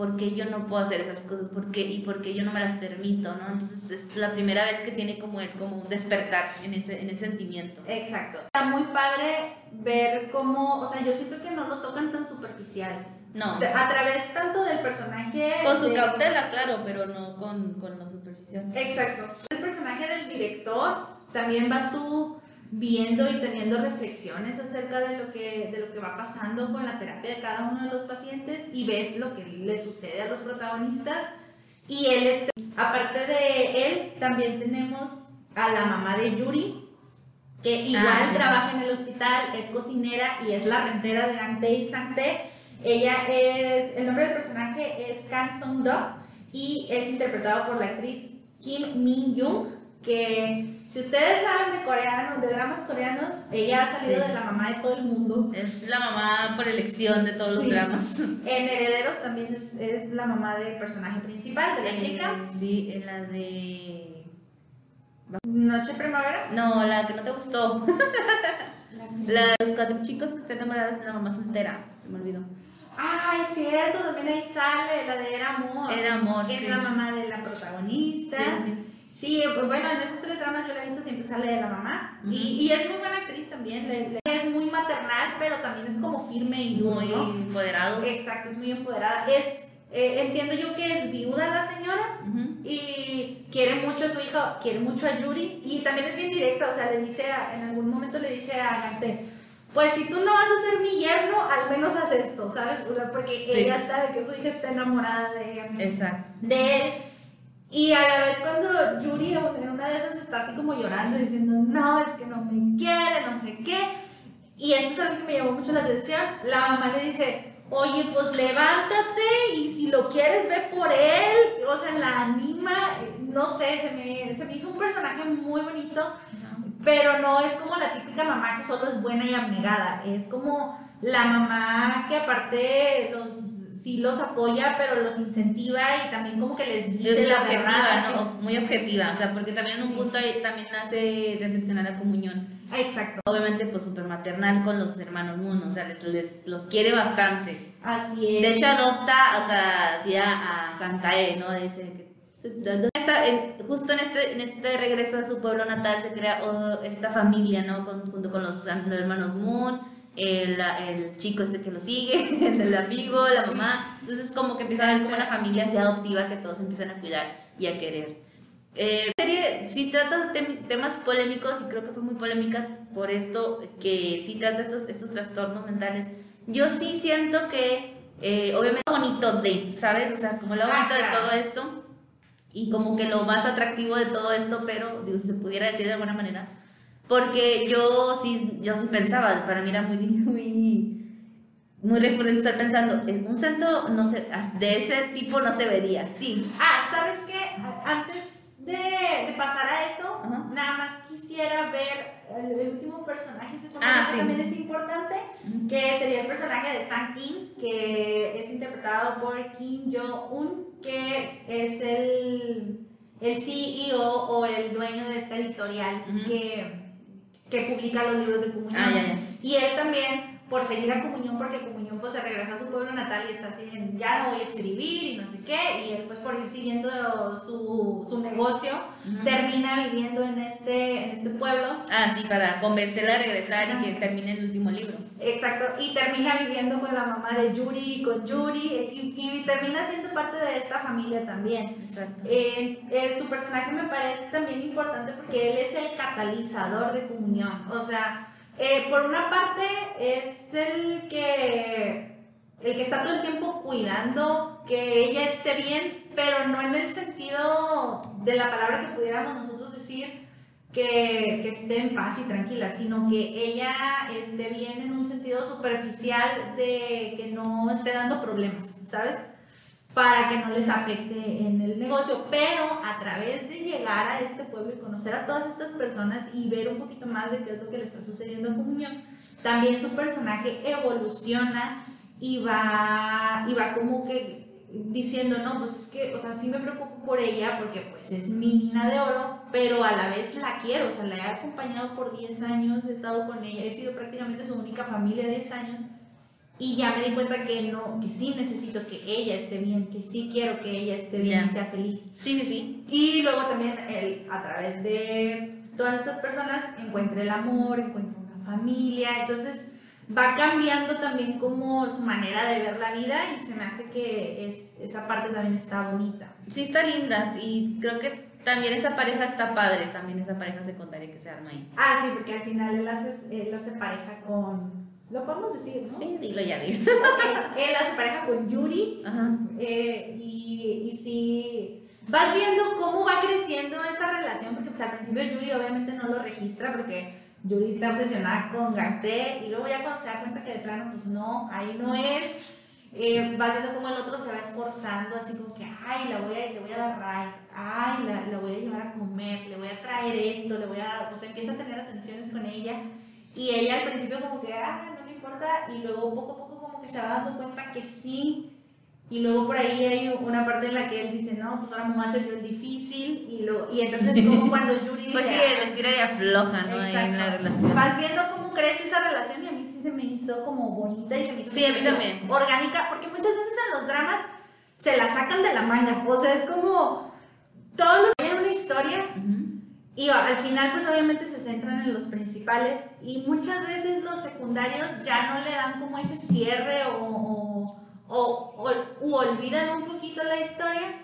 ¿por qué yo no puedo hacer esas cosas? ¿Por qué? ¿Y por qué yo no me las permito? ¿no? Entonces es la primera vez que tiene como, el, como un despertar en ese, en ese sentimiento. Exacto. Está muy padre ver cómo, o sea, yo siento que no lo tocan tan superficial. No, A través tanto del personaje... con su de- cautela, claro, pero no con, con la superficial. Exacto. El personaje del director, también vas tú viendo y teniendo reflexiones acerca de lo que de lo que va pasando con la terapia de cada uno de los pacientes y ves lo que le sucede a los protagonistas y él aparte de él también tenemos a la mamá de Yuri que igual Ah, sí. trabaja en el hospital, es cocinera y es la rentera de Gante y Santé. Ella es, el nombre del personaje es Kang Sung Do y es interpretado por la actriz Kim Min Young, que si ustedes saben de coreano, de dramas coreanos, ella ha salido Sí. de la mamá de todo el mundo. Es la mamá por elección de todos los dramas. En Herederos también es, es la mamá del personaje principal, de la Eh, chica. Sí, en la de. Noche Primavera. No, la que no te gustó. La de los cuatro chicos que están enamorados de la mamá soltera. Se me olvidó. Ah, es cierto, también ahí sale la de Era Amor. Era amor. que sí. es la mamá de la protagonista. Sí, sí. Sí, pues bueno, en esos tres dramas yo la he visto siempre sale de la mamá. Y, y es muy buena actriz también. le- le- es muy maternal, pero también es como firme y duro, Muy ¿no? empoderado. Exacto, es muy empoderada. Es, eh, entiendo yo que es viuda la señora y quiere mucho mucho, quiere mucho a Yuri y también es bien directa, o sea, le dice, a- en algún momento le dice a Gante, pues si tú no vas a ser mi yerno, al menos haz esto, ¿sabes? O sea, porque Sí. ella sabe que su hija está enamorada de, Exacto. de él. Y a la vez cuando Yuri en una de esas está así como llorando diciendo, no, es que no me quiere, no sé qué. Y esto es algo que me llamó mucho la atención. La mamá le dice, oye, pues levántate y si lo quieres ve por él. O sea, la anima, no sé, se me, se me hizo un personaje muy bonito. Pero no es como la típica mamá que solo es buena y abnegada. Es como la mamá que aparte los sí los apoya, pero los incentiva y también como que les dice Es muy la objetiva, verdad. ¿no? Muy objetiva, o sea, porque también en un Sí. punto ahí también hace reflexionar la comunión. Ah, Exacto, Obviamente, pues súper maternal con los hermanos Moon, o sea, les, les- los quiere bastante. así es. De hecho, adopta, o sea, así a, a Santae, ¿no? Dice que. Esta- justo en este, en este regreso a su pueblo natal se crea oh, esta familia, ¿no? Con- junto con los hermanos Moon, el, el chico este que lo sigue, el amigo, la mamá. Entonces, como que empieza a ver como una familia así adoptiva que todos empiezan a cuidar y a querer. Eh, la serie sí trata tem- temas polémicos y creo que fue muy polémica por esto, que sí trata estos, estos trastornos mentales. Yo sí siento que, eh, obviamente, lo bonito de, ¿sabes? O sea, como lo bonito de todo esto y como que lo más atractivo de todo esto, pero, digo, si se pudiera decir de alguna manera, porque yo sí, yo sí pensaba, para mí era muy, muy, muy recurrente estar pensando, en un centro, no sé, de ese tipo no se vería, sí. Ah, ¿sabes qué? Antes de, de pasar a eso, Ajá. nada más quisiera ver el, último personaje, ese Ah, sí. también es importante, que sería el personaje de Stan King, que es interpretado por Kim Jo-un, que es, es el, el CEO o el dueño de esta editorial que, que publica los libros de comunión. Ah, ya, ya. Y él también, por seguir a Comunión, porque Comunión pues se regresó a su pueblo natal y está así, en, ya no voy a escribir y no sé qué, y él pues por ir siguiendo su, su negocio, Ujú. termina viviendo en este, en este pueblo. Ah, sí, para convencerla a regresar y que termine el último libro. Exacto, y termina viviendo con la mamá de Yuri con Yuri, y, y termina siendo parte de esta familia también. Exacto. Eh, eh, su personaje me parece también importante porque él es el catalizador de comunión. O sea, eh, por una parte es el que, el que está todo el tiempo cuidando que ella esté bien, pero no en el sentido de la palabra que pudiéramos nosotros decir que, que esté en paz y tranquila, sino que ella esté bien en un sentido superficial de que no esté dando problemas, ¿sabes? Para que no les afecte en el negocio, pero a través de llegar a este pueblo y conocer a todas estas personas y ver un poquito más de qué es lo que le está sucediendo a Comunión, también su personaje evoluciona y va, y va como que diciendo, no, pues es que, o sea, sí me preocupo por ella porque pues es mi mina de oro, pero a la vez la quiero, o sea, la he acompañado por 10 años, he estado con ella, he sido prácticamente su única familia de 10 años y ya me di cuenta que no, que sí necesito que ella esté bien, que sí quiero que ella esté bien Ya. y sea feliz. Sí, sí, sí. Y luego también él, a través de todas estas personas encuentra el amor, encuentra una familia, entonces va cambiando también como su manera de ver la vida y se me hace que es, esa parte también está bonita. Sí, está linda y creo que también esa pareja está padre, también esa pareja secundaria que se arma ahí. Ah, sí, porque al final él hace, él hace pareja con... Lo podemos decir, ¿no? Sí, dilo ya, dilo. Ok, Él hace pareja con Yuri Ajá. Eh, y, y sí, vas viendo cómo va creciendo esa relación, porque pues, al principio Yuri obviamente no lo registra, porque Yuri está obsesionada con Gante, y luego ya cuando se da cuenta que de plano, pues no, ahí no es, eh, vas viendo cómo el otro se va esforzando, así como que, ay, la voy a, le voy a dar ride, ay, la, la voy a llevar a comer, le voy a traer esto, le voy a, o sea, empieza a tener atenciones con ella, y ella al principio como que, ah, no le importa, y luego poco a poco como que se va dando cuenta que sí, y luego por ahí hay una parte en la que él dice, no, pues ahora me voy a hacer yo el difícil, y, lo, y entonces como cuando Yuri dice, Pues sí, "Ah, les tira y afloja, ¿no? En la relación. Vas viendo cómo crece esa relación y a mí sí se me hizo como bonita y se me hizo Sí, a mí como también. orgánica, porque muchas veces en los dramas se la sacan de la manga, o sea, es como todos los en una historia. Y al final pues obviamente se centran en los principales y muchas veces los secundarios ya no le dan como ese cierre o, o, o- o- u olvidan un poquito la historia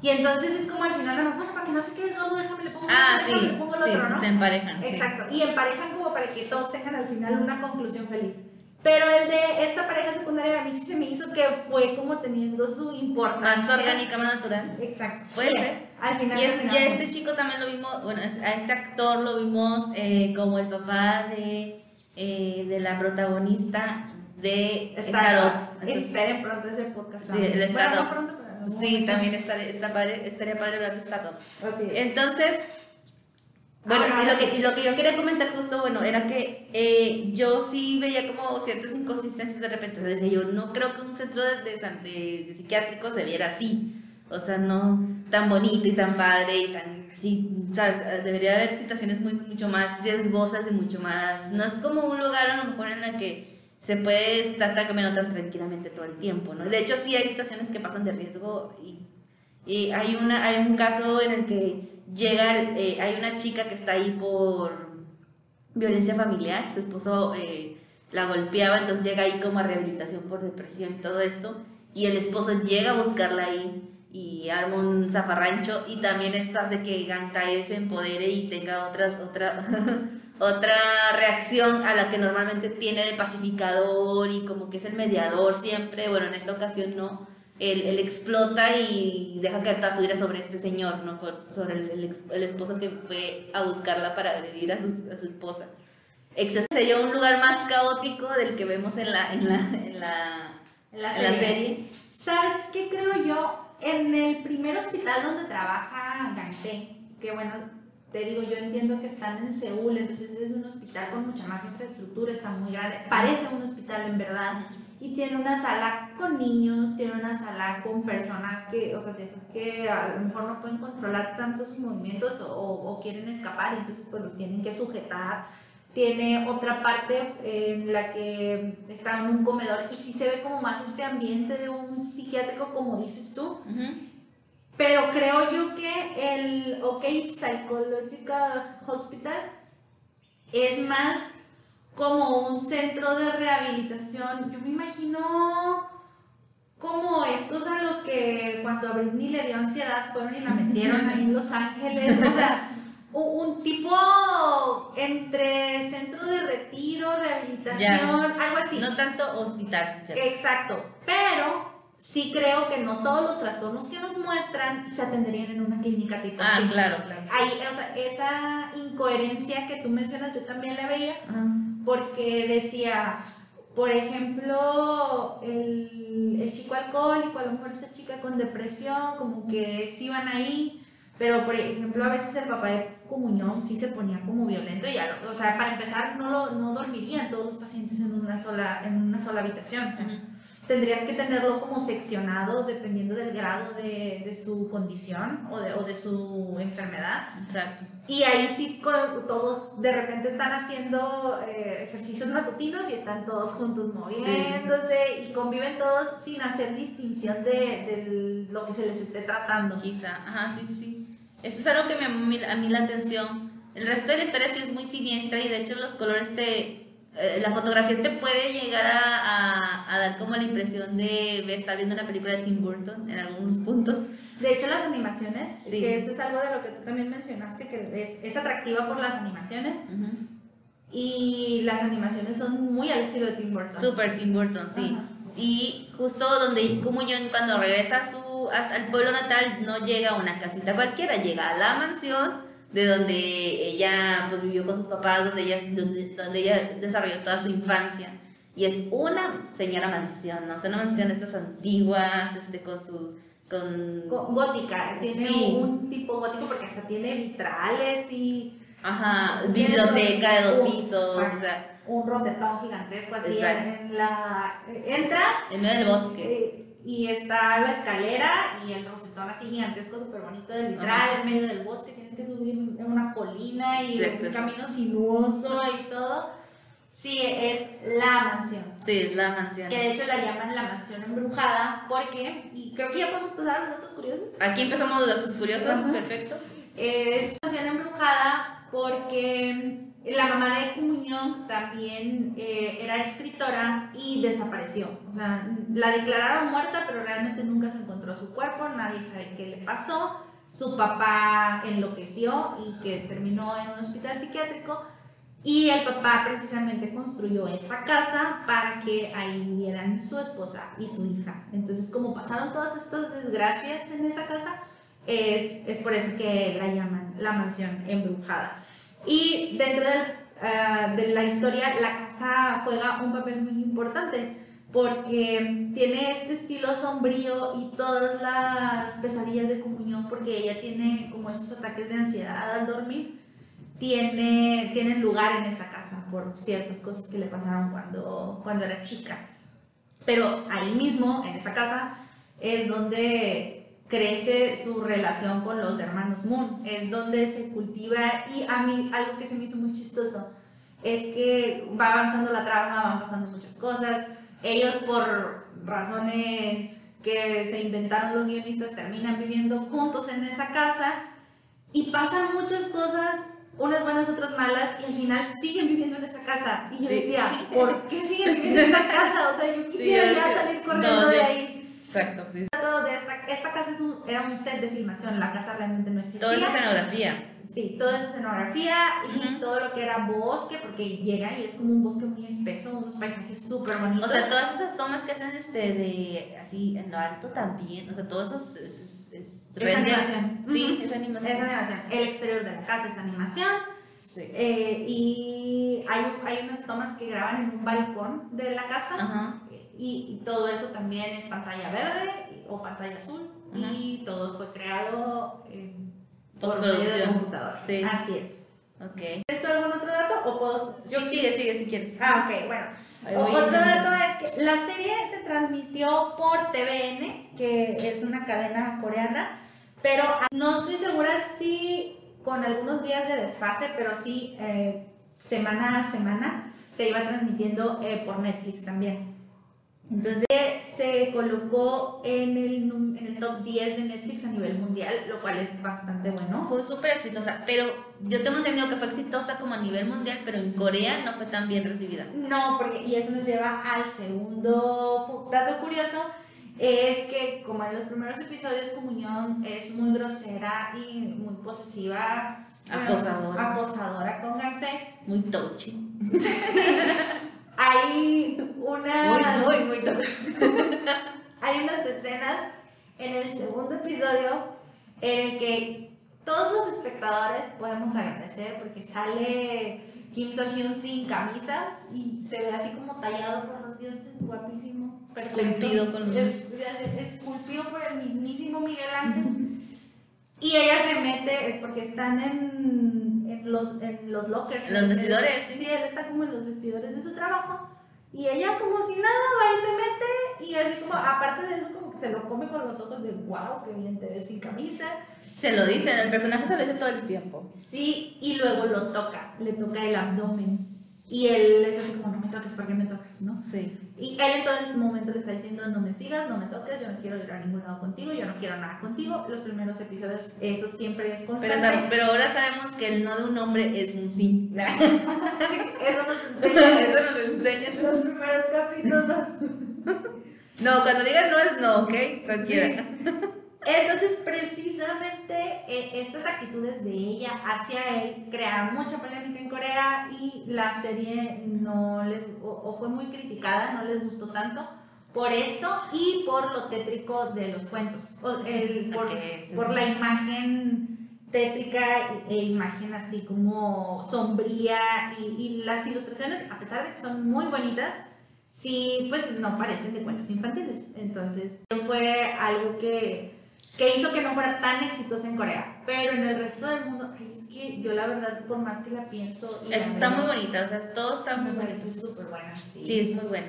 Y entonces es como al final, nada más, bueno, para que no se quede solo, déjame le pongo Ah, sí, le pongo el sí, otro, ¿no? se emparejan. sí. Exacto, y emparejan como para que todos tengan al final una conclusión feliz. Pero el de esta pareja secundaria a mí sí se me hizo que fue como teniendo su importancia. Más orgánica, más natural. Exacto. Puede Sí, ser. Al final Y, es- y a este chico también lo vimos, bueno, a este actor lo vimos eh, como el papá de, eh, de la protagonista de Startup. Esperen pronto ese podcast. Sí, el Bueno, Startup. no pronto, pero en algún Sí, también estaría, padre, estaría padre hablar de Startup. Ok. Entonces, bueno, Ahora y lo, que, y lo que yo quería comentar justo, bueno, era que eh, yo sí veía como ciertas inconsistencias de repente. O sea, decía yo, no creo que un centro de, de, de- psiquiátrico se viera así. O sea, no tan bonito y tan padre y tan así, ¿sabes? Debería haber situaciones muy, mucho más riesgosas y mucho más... No es como un lugar a lo mejor en el que se puede estar caminando tan tranquilamente todo el tiempo, ¿no? De hecho, sí hay situaciones que pasan de riesgo y y hay, una, hay un caso en el que llega, eh, hay una chica que está ahí por violencia familiar, su esposo eh, la golpeaba, entonces llega ahí como a rehabilitación por depresión y todo esto, y el esposo llega a buscarla ahí y arma un zafarrancho, y también esto hace que Gantae se empodere y tenga otras, otra, otra reacción a la que normalmente tiene de pacificador y como que es el mediador siempre, bueno, en esta ocasión no él, él explota y deja caer toda su ira sobre este señor, ¿no? Sobre el, el el esposo que fue a buscarla para agredir a su, a su esposa. Exceso sería un lugar más caótico del que vemos en la, en la, en la, En la en la serie. serie. ¿Sabes qué creo yo? En el primer hospital donde trabaja Gante, que bueno, te digo, yo entiendo que están en Seúl, entonces es un hospital con mucha más infraestructura, está muy grande, parece un hospital en verdad, y tiene una sala con niños, tiene una sala con personas que, o sea, de esas que a lo mejor no pueden controlar tanto sus movimientos o, o quieren escapar, y entonces pues los tienen que sujetar. Tiene otra parte en la que está en un comedor y sí se ve como más este ambiente de un psiquiátrico, como dices tú. Pero creo yo que el OK Psychological Hospital es más como un centro de rehabilitación. Yo me imagino como estos a los que cuando a Britney le dio ansiedad fueron y la metieron ahí en Los Ángeles. O sea, un, tipo entre centro de retiro, rehabilitación, algo así. No tanto hospital, psiquiátrico. Exacto, pero sí creo que no todos los trastornos que nos muestran se atenderían en una clínica tipo Ah, claro, claro. Ahí, o sea, esa incoherencia que tú mencionas, yo también la veía. Porque decía, por ejemplo, el, el chico alcohólico, a lo mejor esta chica con depresión, como que sí van ahí, pero por ejemplo, a veces el papá de comunión sí se ponía como violento y ya, o sea, para empezar, no, lo, no dormirían todos los pacientes en una sola, en una sola habitación. Tendrías que tenerlo como seccionado dependiendo del grado de, de su condición o de, o de su enfermedad. Exacto. Y ahí sí todos de repente están haciendo eh, ejercicios matutinos y están todos juntos moviéndose y conviven todos sin hacer distinción de, de lo que se les esté tratando. Quizá, ajá, sí, sí, sí. Eso es algo que me llamó a mí, a mí la atención. El resto de la historia sí es muy siniestra y de hecho los colores te... eh, la fotografía te puede llegar a, a- a dar como la impresión de estar viendo una película de Tim Burton en algunos puntos. De hecho, las animaciones, Sí. que eso es algo de lo que tú también mencionaste, que es, es atractiva por las animaciones Ujú. y las animaciones son muy al estilo de Tim Burton. Super Tim Burton, sí. Y justo donde como yo cuando regresa a su, a- al pueblo natal no llega a una casita cualquiera, llega a la mansión de donde ella pues vivió con sus papás, donde ella, donde, donde ella desarrolló toda su infancia. Y es una señora mansión, ¿no? O sea, una mansión de estas antiguas, este, con su... Con, Gótica, tiene Sí. un tipo gótico porque hasta tiene vitrales y ajá, biblioteca de dos un- pisos, o exacto. sea, un rosetón gigantesco así Exacto. en la... Entras en medio del bosque. eh, y está la escalera y el rosetón así gigantesco, súper bonito del vitral, Ajá. en medio del bosque, que subir en una colina y Exacto, un exacto. camino sinuoso y todo. Sí, es la mansión. Sí, es la mansión. Que de hecho la llaman la mansión embrujada porque, y creo que ya podemos pasar a los datos curiosos. Aquí empezamos los datos curiosos, Ajá. perfecto. Es mansión embrujada porque La mamá de Comunión también eh, era escritora y desapareció. O sea, la declararon muerta, pero realmente nunca se encontró su cuerpo, nadie sabe qué le pasó. Su papá enloqueció y que terminó en un hospital psiquiátrico. Y el papá precisamente construyó esa casa para que ahí vivieran su esposa y su hija. Entonces, como pasaron todas estas desgracias en esa casa, es, es por eso que la llaman la mansión embrujada. Y dentro uh, de la historia, la casa juega un papel muy importante porque tiene este estilo sombrío y todas las pesadillas de comunión, porque ella tiene como esos ataques de ansiedad al dormir, tiene, tienen lugar en esa casa por ciertas cosas que le pasaron cuando, cuando era chica. Pero ahí mismo, en esa casa, es donde crece su relación con los hermanos Moon, es donde se cultiva y a mí algo que se me hizo muy chistoso es que va avanzando la trama, van pasando muchas cosas, ellos por razones que se inventaron los guionistas terminan viviendo juntos en esa casa y pasan muchas cosas, unas buenas, otras malas, y al final siguen viviendo en esa casa. Y yo decía, ¿por qué siguen viviendo en esa casa? O sea, yo quisiera ya salir corriendo de ahí. Exacto, sí. De esta, esta casa es un, era un set de filmación, la casa realmente no existía. Toda esa escenografía. Sí, toda esa escenografía y todo lo que era bosque, porque llega y es como un bosque muy espeso, unos paisajes súper bonitos. O sea, todas esas tomas que hacen este de así en lo alto también, o sea, todo eso es, es, es, animación. Sí, es animación. Es animación. El exterior de la casa es animación. Sí. Eh, y hay, hay unas tomas que graban en un balcón de la casa. Ajá. Y, y, todo eso también es pantalla verde o pantalla azul. Y todo fue creado. Postproducción. Por medio de computadora. Sí. Así es. Ok. ¿Tienes tú algún otro dato o puedo...? Yo sí, sigue, sigue si quieres. Ah, ok, bueno. Otro dato es que la serie se transmitió por TVN, que es una cadena coreana, pero no estoy segura si con algunos días de desfase, pero sí eh, semana a semana se iba transmitiendo eh, por Netflix también. Entonces se colocó en el, en el top 10 de Netflix a nivel mundial, lo cual es bastante bueno. Fue súper exitosa, pero yo tengo entendido que fue exitosa como a nivel mundial, pero en Corea no fue tan bien recibida. No, porque, y eso nos lleva al segundo dato curioso, es que como en los primeros episodios Comunión es muy grosera y muy posesiva, bueno, Acosadora. acosadora con Gante, Muy touchy. hay una... Muy, muy, muy touchy. hay unas escenas en el segundo episodio en el que todos los espectadores podemos agradecer porque sale Kim So Hyun sin camisa y se ve así como tallado por los dioses, guapísimo, perfecto. Esculpido con- es- esculpido por el mismísimo Miguel Ángel. Y ella se mete, es porque están en los, en los lockers. Los vestidores, sí. Sí, él está como en los vestidores de su trabajo. Y ella como si nada va y se mete y así como, aparte de eso, como que se lo come con los ojos de wow, qué bien te ves sin camisa. Se lo dicen, el personaje se lo dice todo el tiempo. Sí, y luego lo toca, le toca el abdomen. Y él es así como, no me toques, ¿por qué me tocas? ¿no? Sí. Y él en todo el momento le está diciendo, no me sigas, no me toques, yo no quiero ir a ningún lado contigo, yo no quiero nada contigo. Los primeros episodios, eso siempre es Pero, constante. sab- pero ahora sabemos que el no de un hombre es un sí. Eso nos enseña Eso nos enseña. en los primeros capítulos. No, cuando digan no es no, ¿ok? Cualquiera. Entonces, precisamente eh, estas actitudes de ella hacia él crearon mucha polémica en Corea y la serie no les, o, o fue muy criticada, no les gustó tanto por esto y por lo tétrico de los cuentos, o el- por, Ok, sí, por sí. la imagen tétrica e imagen así como sombría y, y las ilustraciones, a pesar de que son muy bonitas, sí, pues no parecen de cuentos infantiles. Entonces, fue algo que, que hizo que no fuera tan exitosa en Corea. Pero en el resto del mundo, ay, es que yo la verdad, por más que la pienso... la Está muy bonita, o sea, todo está muy bonito. súper buena, sí. Sí, es muy bueno.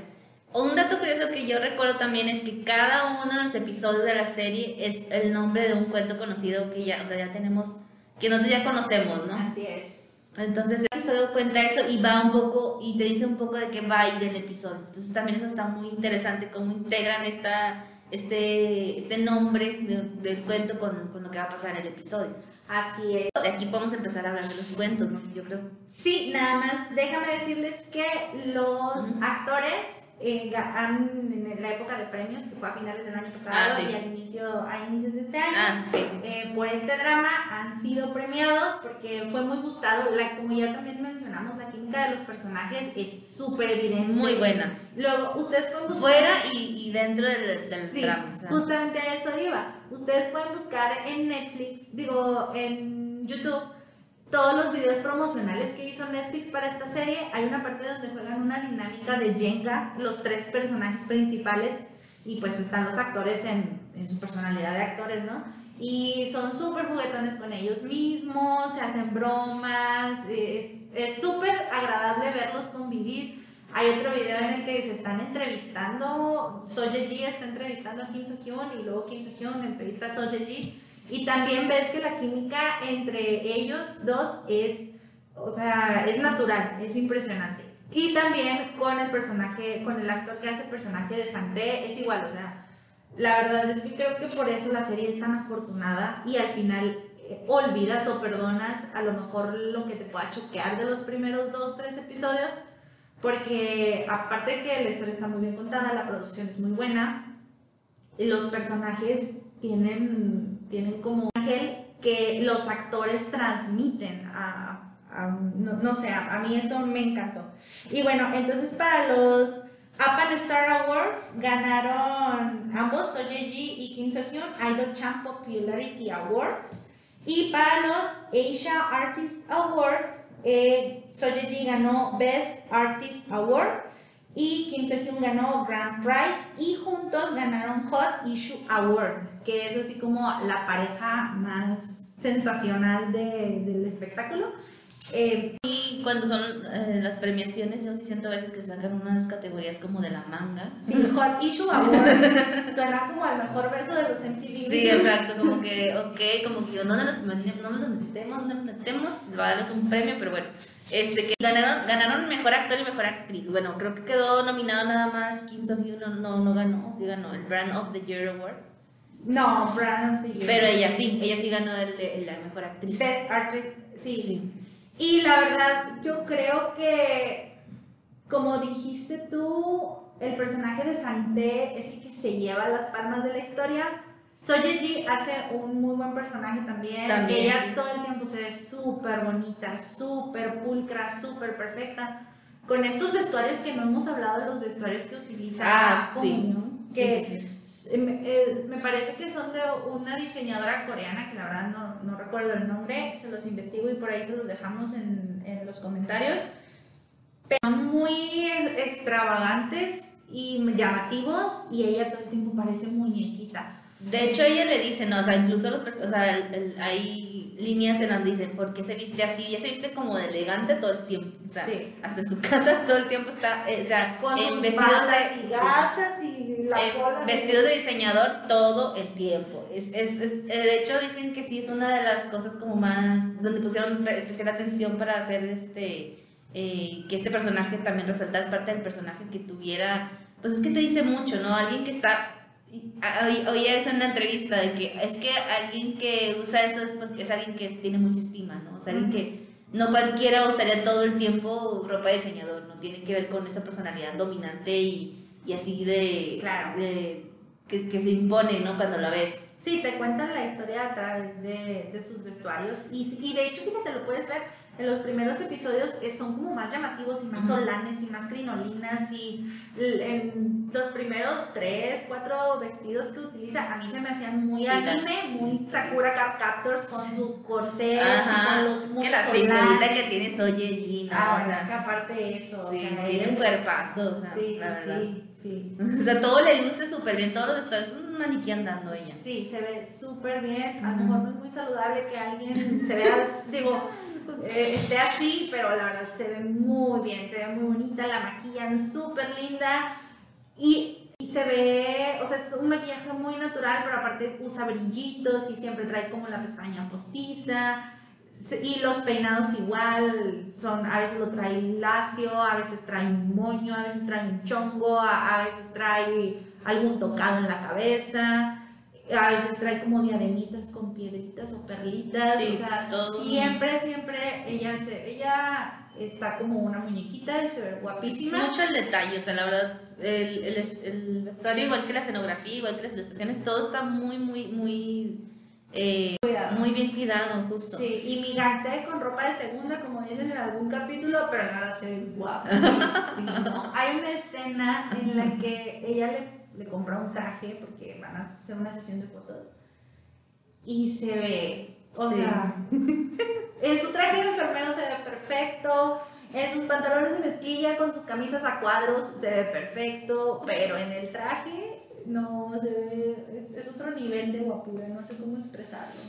Un dato curioso que yo recuerdo también es que cada uno de los episodios de la serie es el nombre de un cuento conocido que ya, o sea, ya tenemos, que nosotros ya conocemos, ¿no? Así es. Entonces el episodio cuenta eso y va un poco y te dice un poco de qué va a ir el episodio. Entonces también eso está muy interesante, cómo integran esta, este, este nombre del cuento con, con, lo que va a pasar en el episodio. Así es. De aquí podemos empezar a hablar de los cuentos, ¿no? Yo creo. Sí, nada más déjame decirles que los actores en la época de premios, que fue a finales del año pasado ah, y al inicio, a inicios de este año, ah, eh, por este drama han sido premiados porque fue muy gustado. La, como ya también mencionamos, la química de los personajes es súper evidente. Muy buena. Luego, ustedes pueden buscar. Fuera y, y dentro del, del drama. Justamente a eso iba. Ustedes pueden buscar en Netflix, digo, en YouTube todos los videos promocionales que hizo Netflix para esta serie, hay una parte donde juegan una dinámica de Jenga, los tres personajes principales, y pues están los actores en, en su personalidad de actores, ¿no? Y son súper juguetones con ellos mismos, se hacen bromas, es súper agradable verlos convivir. Hay otro video en el que se están entrevistando, Soye Ji está entrevistando a Kim So Hyun y luego Kim So Hyun entrevista a Soye Ji y también ves que la química entre ellos dos es, o sea, es natural, es impresionante. Y también con el personaje, con el actor que hace el personaje de Santé, es igual, o sea, la verdad es que creo que por eso la serie es tan afortunada y al final eh, olvidas o perdonas a lo mejor lo que te pueda choquear de los primeros dos, tres episodios, porque aparte de que la historia está muy bien contada, la producción es muy buena, los personajes tienen tienen como ángel que los actores transmiten a, no, sé, a, mí eso me encantó. Y bueno, entonces para los Up and Star Awards ganaron ambos, Soyeji y Kim So Hyun, Idol Champ Popularity Award. Y para los Asia Artist Awards, eh, Soyeji ganó Best Artist Award y Kim So-hyun ganó Grand Prize y juntos ganaron Hot Issue Award, que es así como la pareja más sensacional de, del espectáculo. Eh, y cuando son eh, las premiaciones, yo sí siento a veces que sacan unas categorías como de la manga. Sí, Hot Issue Award. Suena como al mejor beso de los MTV. Sí, exacto, como que, ok, como que no nos, no nos metemos, no nos metemos, va a darles un premio, pero bueno. Este, que ganaron, ganaron mejor actor y mejor actriz. Bueno, creo que quedó nominado nada más Kim So Hyun, no, no, no ganó, sí ganó el Brand of the Year Award. No, Brand of the Year. Pero ella sí, ella sí ganó el, la mejor actriz. Best Actress, sí. sí. Y la verdad, yo creo que, como dijiste tú, el personaje de Santé es el que se lleva las palmas de la historia Soyeji hace un muy buen personaje también. Ella todo el tiempo se ve súper bonita, súper pulcra, súper perfecta. Con estos vestuarios que no hemos hablado de los vestuarios que utiliza ah, que eh, Me, parece que son de una diseñadora coreana que la verdad no, no, recuerdo el nombre, se los investigo y por ahí se los dejamos en, en los comentarios. Pero son muy extravagantes y llamativos y ella todo el tiempo parece muñequita. De hecho, ella le dice, no, o sea, incluso los, o sea, hay líneas en donde dicen, ¿por qué se viste así? Ella se viste como de elegante todo el tiempo. O sea, hasta en su casa todo el tiempo está, eh, o sea, en vestidos de. Y gasas y la vestidos de diseñador todo el tiempo. Es, es, es, eh, de hecho, dicen que sí es una de las cosas como más. donde pusieron especial atención para hacer este. Eh, que este personaje también resaltara, es parte del personaje que tuviera. Pues es que te dice mucho, ¿no? Alguien que está eso en una entrevista de que es que alguien que usa eso es porque es alguien que tiene mucha estima, ¿no? Sea, alguien que no cualquiera usaría todo el tiempo ropa de diseñador, ¿no? Tiene que ver con esa personalidad dominante y, y así de, claro. de que, que, se impone, ¿no? Cuando la ves. Sí, te cuentan la historia a través de, de sus vestuarios y, y de hecho, fíjate, lo puedes ver en los primeros episodios son como más llamativos y más solanes y más crinolinas y en los primeros tres, cuatro vestidos que utiliza a mí se me hacían muy anime, muy Sakura Captors con sus corsés con los es que la cinturita que tiene Oye Gina, ah, o sea, que aparte de eso, sí, tiene un cuerpazo, o sea, sí, la verdad. Sí. Sí. O sea, todo le luce súper bien, todo los vestuarios, es un maniquí andando ella. Sí, se ve súper bien. A lo mejor no es muy saludable que alguien se vea, digo, eh, esté así, pero la verdad se ve muy bien, se ve muy bonita, la maquillan súper linda y, y, se ve, o sea, es un maquillaje muy natural, pero aparte usa brillitos y siempre trae como la pestaña postiza. Y los peinados igual, son, a veces lo trae lacio, a veces trae un moño, a veces trae un chongo, a, a veces trae algún tocado en la cabeza, a veces trae como diademitas con piedritas o perlitas, Sí, o sea, todo. siempre, siempre ella se, ella está como una muñequita y se ve Es guapísima. mucho el detalle, o sea, la verdad, el, el, el vestuario, igual que la escenografía, igual que las ilustraciones, todo está muy, muy, muy, eh, Cuidado. muy bien cuidado, justo. Sí, y mi gante con ropa de segunda, como dicen en algún capítulo, pero la verdad se ve guapísimo. Hay una escena en la que ella le, le compra un traje porque van a hacer una sesión de fotos y se ve, o Sí. sea, en su traje de enfermero se ve perfecto, en sus pantalones de mezclilla con sus camisas a cuadros se ve perfecto, pero en el traje no se ve, es, es otro nivel de guapura, no sé cómo expresarlo.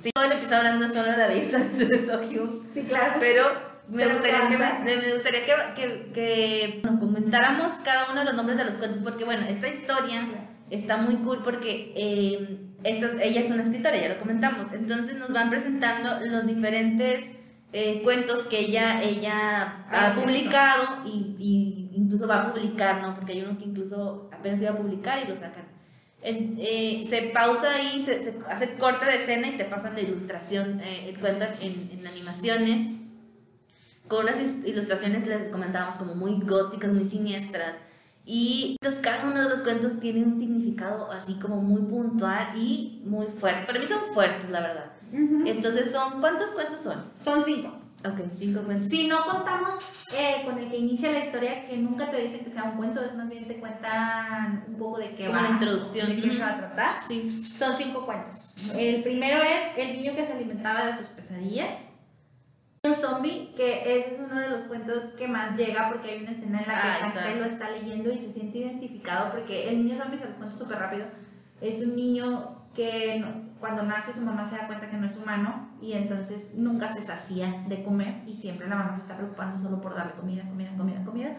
Sí, todo el episodio hablando solo de la belleza de Sohyun, Sí, claro. pero me gustaría, que, me, me gustaría que, que, que comentáramos cada uno de los nombres de los cuentos, porque bueno, esta historia está muy cool porque eh, esta- ella es una escritora, ya lo comentamos, entonces nos van presentando los diferentes eh, cuentos que ella, ella Ah, ha cierto. publicado y, y incluso va a publicar, ¿no? Porque hay uno que incluso apenas iba a publicar y lo sacan. Eh, se pausa ahí, se, se hace corte de escena y te pasan la ilustración, eh, el cuento en, en animaciones, con unas ilustraciones, les comentábamos, como muy góticas, muy siniestras. Y entonces cada uno de los cuentos tiene un significado así como muy puntual y muy fuerte. Para mí son fuertes, la verdad. Ujú. Entonces son, ¿cuántos cuentos son? Son cinco. Ok, cinco cuentos. Si no contamos eh, con el que inicia la historia, que nunca te dicen que sea un cuento, es más bien te cuentan un poco de qué Como va. la introducción. De qué Ujú. se va a tratar. Sí. Son cinco cuentos. El primero es El niño que se alimentaba de sus pesadillas. Zombie, que ese es uno de los cuentos que más llega porque hay una escena en la que Ah, Sancta está. lo está leyendo y se siente identificado porque el niño zombie, se los cuento súper rápido, es un niño que no- cuando nace su mamá se da cuenta que no es humano y entonces nunca se sacía de comer y siempre la mamá se está preocupando solo por darle comida, comida, comida, comida.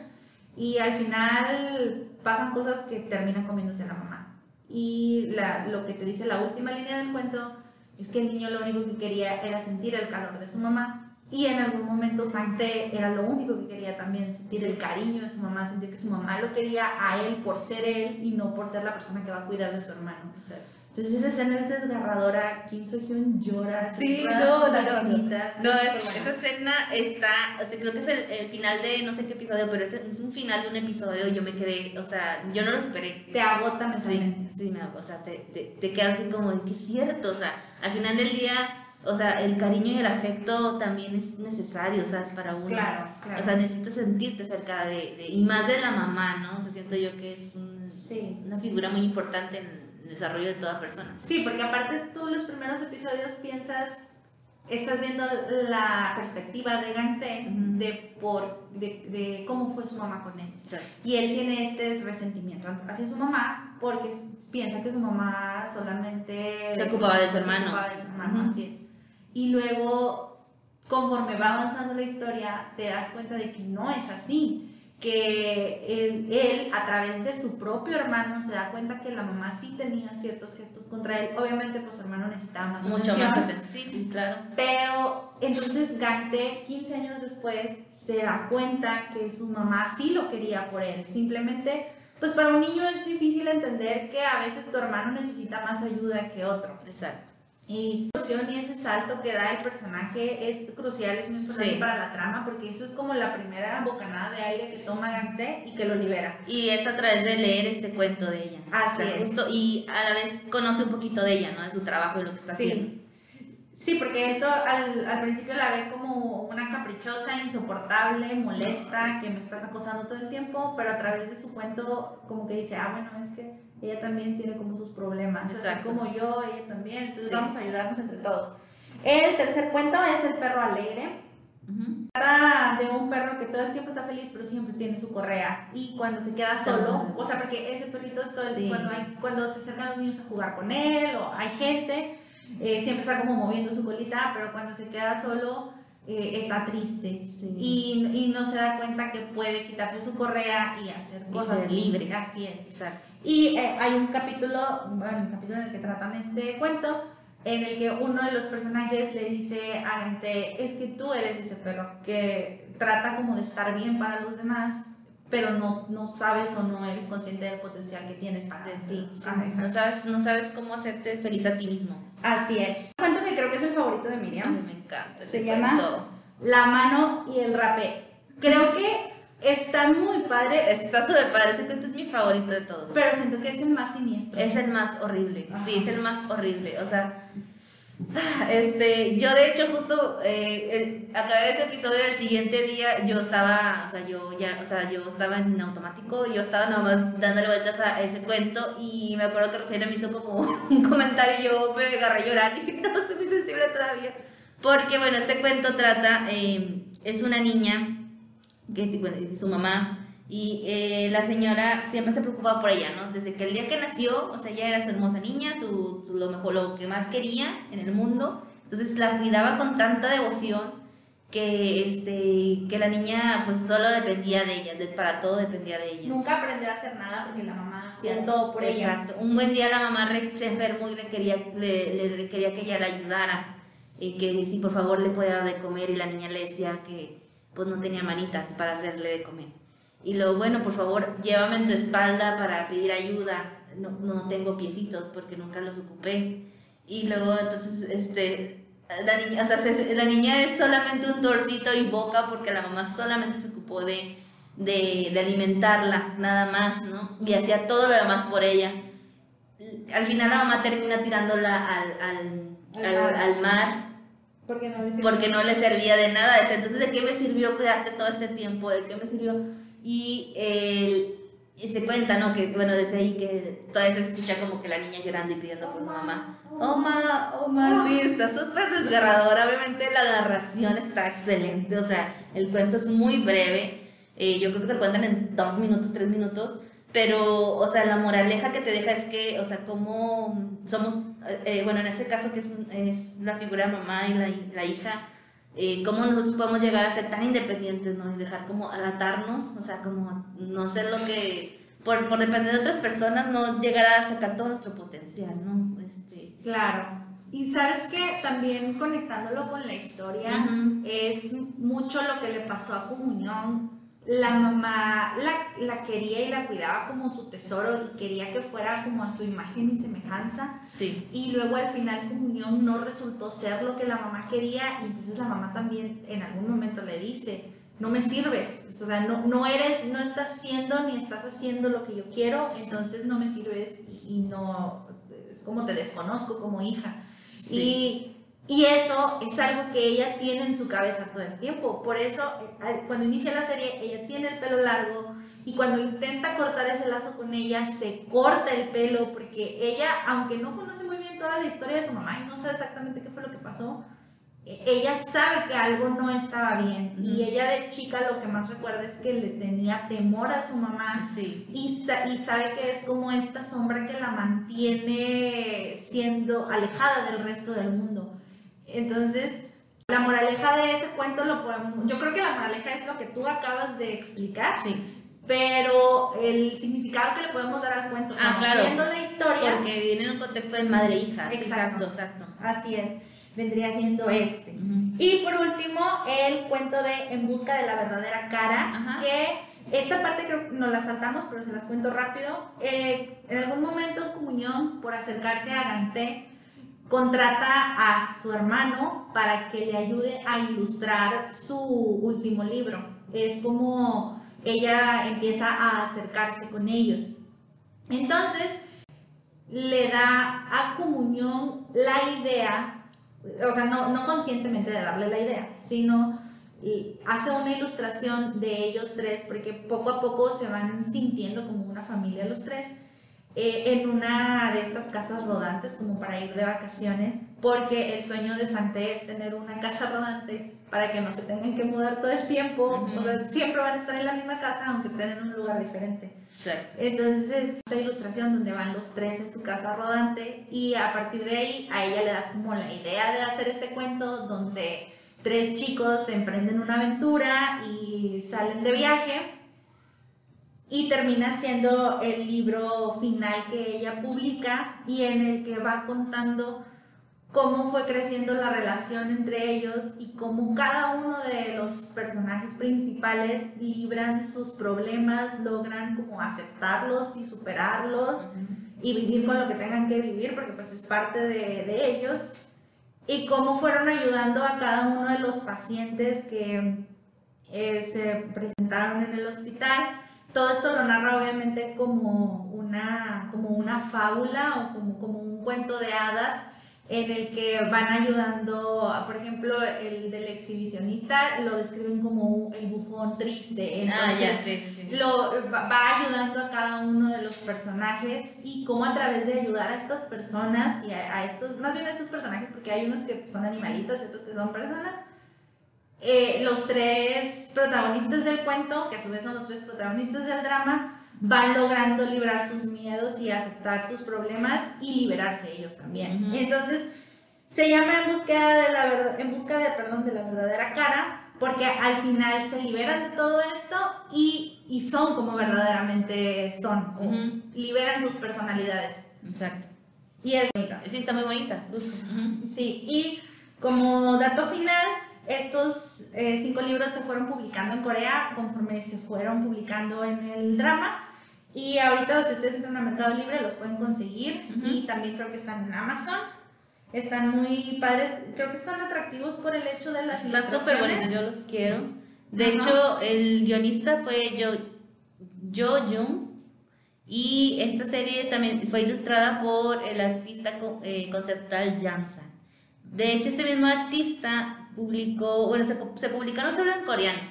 Y al final pasan cosas que terminan comiéndose a la mamá. Y la- lo que te dice la última línea del cuento es que el niño lo único que quería era sentir el calor de su mamá. Y en algún momento Sancte era lo único que quería también, sentir el cariño de su mamá, sentir que su mamá lo quería a él por ser él y no por ser la persona que va a cuidar de su hermano. Exacto. Entonces esa escena es desgarradora, Kim So-hyun llora, se Sí, no, no, no, no. No, es esa escena está, o sea, creo que es el, el final de no sé qué episodio, pero es, es un final de un episodio, yo me quedé, o sea, yo no lo esperé. bueno. te agota Sí, mentalmente. sí, me, o sea, te, te, te quedas así como, que es cierto, o sea, al final del día, o sea, el cariño y el afecto también es necesario, ¿sabes? Para uno. Claro, claro. O sea, necesitas sentirte cerca de, de- y más de la mamá, ¿no? O sea, siento yo que es un- Sí. una figura muy importante en el desarrollo de toda persona. Sí, porque aparte tú los primeros episodios piensas, estás viendo la perspectiva de Gante de, por, de, de cómo fue su mamá con él. Y él tiene este resentimiento hacia su mamá porque piensa que su mamá solamente Se ocupaba de su se hermano. ocupaba de su hermano, así es. Y luego, conforme va avanzando la historia, te das cuenta de que no es así. Que él, él, a través de su propio hermano, se da cuenta que la mamá sí tenía ciertos gestos contra él. Obviamente, pues su hermano necesitaba más mucho atención. más atención. Sí, sí, claro. Pero entonces Gante, 15 años después, se da cuenta que su mamá sí lo quería por él. Simplemente, pues para un niño es difícil entender que a veces tu hermano necesita más ayuda que otro. Exacto. Y y ese salto que da el personaje es crucial, es muy importante Sí. para la trama, porque eso es como la primera bocanada de aire que toma Gante y que lo libera. Y es a través de leer este cuento de ella. Así O sea, es. justo, y a la vez conoce un poquito de ella, ¿no? De su trabajo y lo que está haciendo. Sí. Porque él to- al, al principio la ve como una caprichosa, insoportable, molesta, que me estás acosando todo el tiempo, pero a través de su cuento como que dice, ah, bueno, es que ella también tiene como sus problemas, así Exacto. como yo, ella también, entonces Sí. vamos a ayudarnos entre todos. El tercer cuento es El perro alegre. Trata de un perro que todo el tiempo está feliz, pero siempre tiene su correa. Y cuando se queda solo, o sea, porque ese perrito es todo el Sí. cuando, hay, cuando se acercan los niños a jugar con él o hay gente, eh, siempre está como moviendo su colita, pero cuando se queda solo eh, está triste. Sí. Y, y no se da cuenta que puede quitarse su correa y hacer Y cosas ser libre. Así es. Exacto. Y eh, hay un capítulo, bueno, un capítulo en el que tratan este cuento, en el que uno de los personajes le dice a Gante, es que tú eres ese perro que trata como de estar bien para los demás, pero no, no sabes o no eres consciente del potencial que tienes para ti. sí, Ah, no, sabes, no sabes cómo hacerte feliz a ti mismo. Así es. Cuento que creo que es el favorito de A Miriam. mí me encanta. Se llama cuento. La mano y el rapé. Creo que está muy padre, Está súper padre. Ese cuento es mi favorito de todos. pero siento que es el más siniestro. Es el más horrible, Ajá. sí, es el más horrible, o sea, este, yo de hecho justo eh, el- acabé ese episodio el siguiente día, yo estaba, o sea, yo ya, o sea, yo estaba en automático, yo estaba nomás dándole vueltas a ese cuento y me acuerdo que Rosina me hizo como un comentario y yo me agarré a llorar y dije, no, estoy muy sensible todavía, porque bueno, este cuento trata, eh, es una niña, que bueno, su mamá, y eh, la señora siempre se preocupaba por ella, ¿no? Desde que el día que nació, o sea, ella era su hermosa niña, su, su- lo mejor, lo que más quería en el mundo. Entonces la cuidaba con tanta devoción que, este, que la niña pues solo dependía de ella, de- para todo dependía de ella. Nunca aprendió a hacer nada porque la mamá hacía todo por ella. Exacto. Un buen día la mamá re- se enfermó y requería, le, le requería que ella la ayudara, y que si por favor le podía dar de comer y la niña le decía que pues no tenía manitas para hacerle de comer. Y luego, bueno, por favor, llévame en tu espalda para pedir ayuda. No, no tengo piecitos porque nunca los ocupé. Y luego, entonces, este, la niña, o sea, se- la niña es solamente un torcito y boca porque la mamá solamente se ocupó de, de, de alimentarla, nada más, ¿no? Y hacía todo lo demás por ella. Al final la mamá termina tirándola al, al, Al al- mar. al mar Porque no le porque no le servía de nada. Entonces, ¿de qué me sirvió cuidarte todo este tiempo? ¿De qué me sirvió? Y, el- y se cuenta, ¿no? Que, bueno, desde ahí que todavía se escucha como que la niña llorando y pidiendo por su mamá. Oma, Oma, sí, está súper desgarradora. Obviamente la narración está excelente, o sea, el cuento es muy breve. eh, yo creo que te lo cuentan en dos minutos, tres minutos. Pero, o sea, la moraleja que te deja es que, o sea, como somos, eh, bueno, en ese caso que es, es la figura de mamá y la, la hija, eh, cómo nosotros podemos llegar a ser tan independientes, ¿no? Y dejar como adaptarnos, o sea, como no ser lo que, por, por depender de otras personas, no llegar a sacar todo nuestro potencial, ¿no? Este, Claro. Y sabes que también conectándolo con la historia, es mucho lo que le pasó a Comunión. La mamá la, la quería y la cuidaba como su tesoro y quería que fuera como a su imagen y semejanza. sí, Y luego al final Comunión no resultó ser lo que la mamá quería y entonces la mamá también en algún momento le dice, no me sirves, o sea, no, no eres, no estás haciendo ni estás haciendo lo que yo quiero, entonces no me sirves y, y no, es como te desconozco como hija. sí. Y, eso es algo que ella tiene en su cabeza todo el tiempo. Por eso, eh, cuando inicia la serie, ella tiene el pelo largo y cuando intenta cortar ese lazo con ella, se corta el pelo porque ella, aunque no conoce muy bien toda la historia de su mamá y no sabe exactamente qué fue lo que pasó, e- ella sabe que algo no estaba bien. Y ella de chica lo que más recuerda es que le tenía temor a su mamá sí. y, sa- y sabe que es como esta sombra que la mantiene siendo alejada del resto del mundo. Entonces, la moraleja de ese cuento lo podemos, yo creo que la moraleja es lo que tú acabas de explicar, Sí, pero el significado que le podemos dar al cuento, Ah, claro. la historia, porque viene en un contexto de madre e hija, sí, Exacto. exacto, exacto. así es, vendría siendo este. Ujú. Y por último, el cuento de En busca de la verdadera cara, Ajá. que esta parte creo que nos la saltamos, pero se las cuento rápido. Eh, en algún momento, Comunión, por acercarse a Ganté, contrata a su hermano para que le ayude a ilustrar su último libro. Es como ella empieza a acercarse con ellos. Entonces, le da a Comunión la idea, o sea, no, no conscientemente de darle la idea, sino hace una ilustración de ellos tres, porque poco a poco se van sintiendo como una familia los tres, eh, en una de estas casas rodantes, como para ir de vacaciones, porque el sueño de Santé es tener una casa rodante para que no se tengan que mudar todo el tiempo, Ujú. o sea, siempre van a estar en la misma casa, aunque estén en un lugar diferente. Exacto. Entonces, esta ilustración donde van los tres en su casa rodante y a partir de ahí a ella le da como la idea de hacer este cuento donde tres chicos emprenden una aventura y salen de viaje y termina siendo el libro final que ella publica y en el que va contando cómo fue creciendo la relación entre ellos y cómo cada uno de los personajes principales libran sus problemas, logran como aceptarlos y superarlos y vivir con lo que tengan que vivir porque pues es parte de, de ellos y cómo fueron ayudando a cada uno de los pacientes que eh, se presentaron en el hospital. Todo esto lo narra obviamente como una, como una fábula o como, como un cuento de hadas en el que van ayudando, por ejemplo, el del exhibicionista lo describen como el bufón triste. ah, ya, sí, sí. Lo, va ayudando a cada uno de los personajes y cómo a través de ayudar a estas personas y a, estos, más bien a estos personajes, porque hay unos que son animalitos y otros que son personas, eh, los tres protagonistas del cuento, que a su vez son los tres protagonistas del drama, van logrando librar sus miedos y aceptar sus problemas y liberarse ellos también. Entonces, se llama en búsqueda de la verdad, en busca de, perdón, de la verdadera cara, porque al final se liberan de todo esto y, y son como verdaderamente son, liberan sus personalidades. Exacto. Y es bonita. Sí, está muy bonita. Sí, y como dato final, estos eh, cinco libros se fueron publicando en Corea conforme se fueron publicando en el drama. Y ahorita si ustedes entran a Mercado Libre los pueden conseguir y también creo que están en Amazon. Están muy padres, creo que son atractivos por el hecho de las Están súper bonitos, yo los quiero. De hecho, el guionista fue yo, yo Jung y esta serie también fue ilustrada por el artista eh, conceptual Jansa. De hecho, este mismo artista publicó, bueno, se, se publicaron solo en coreano.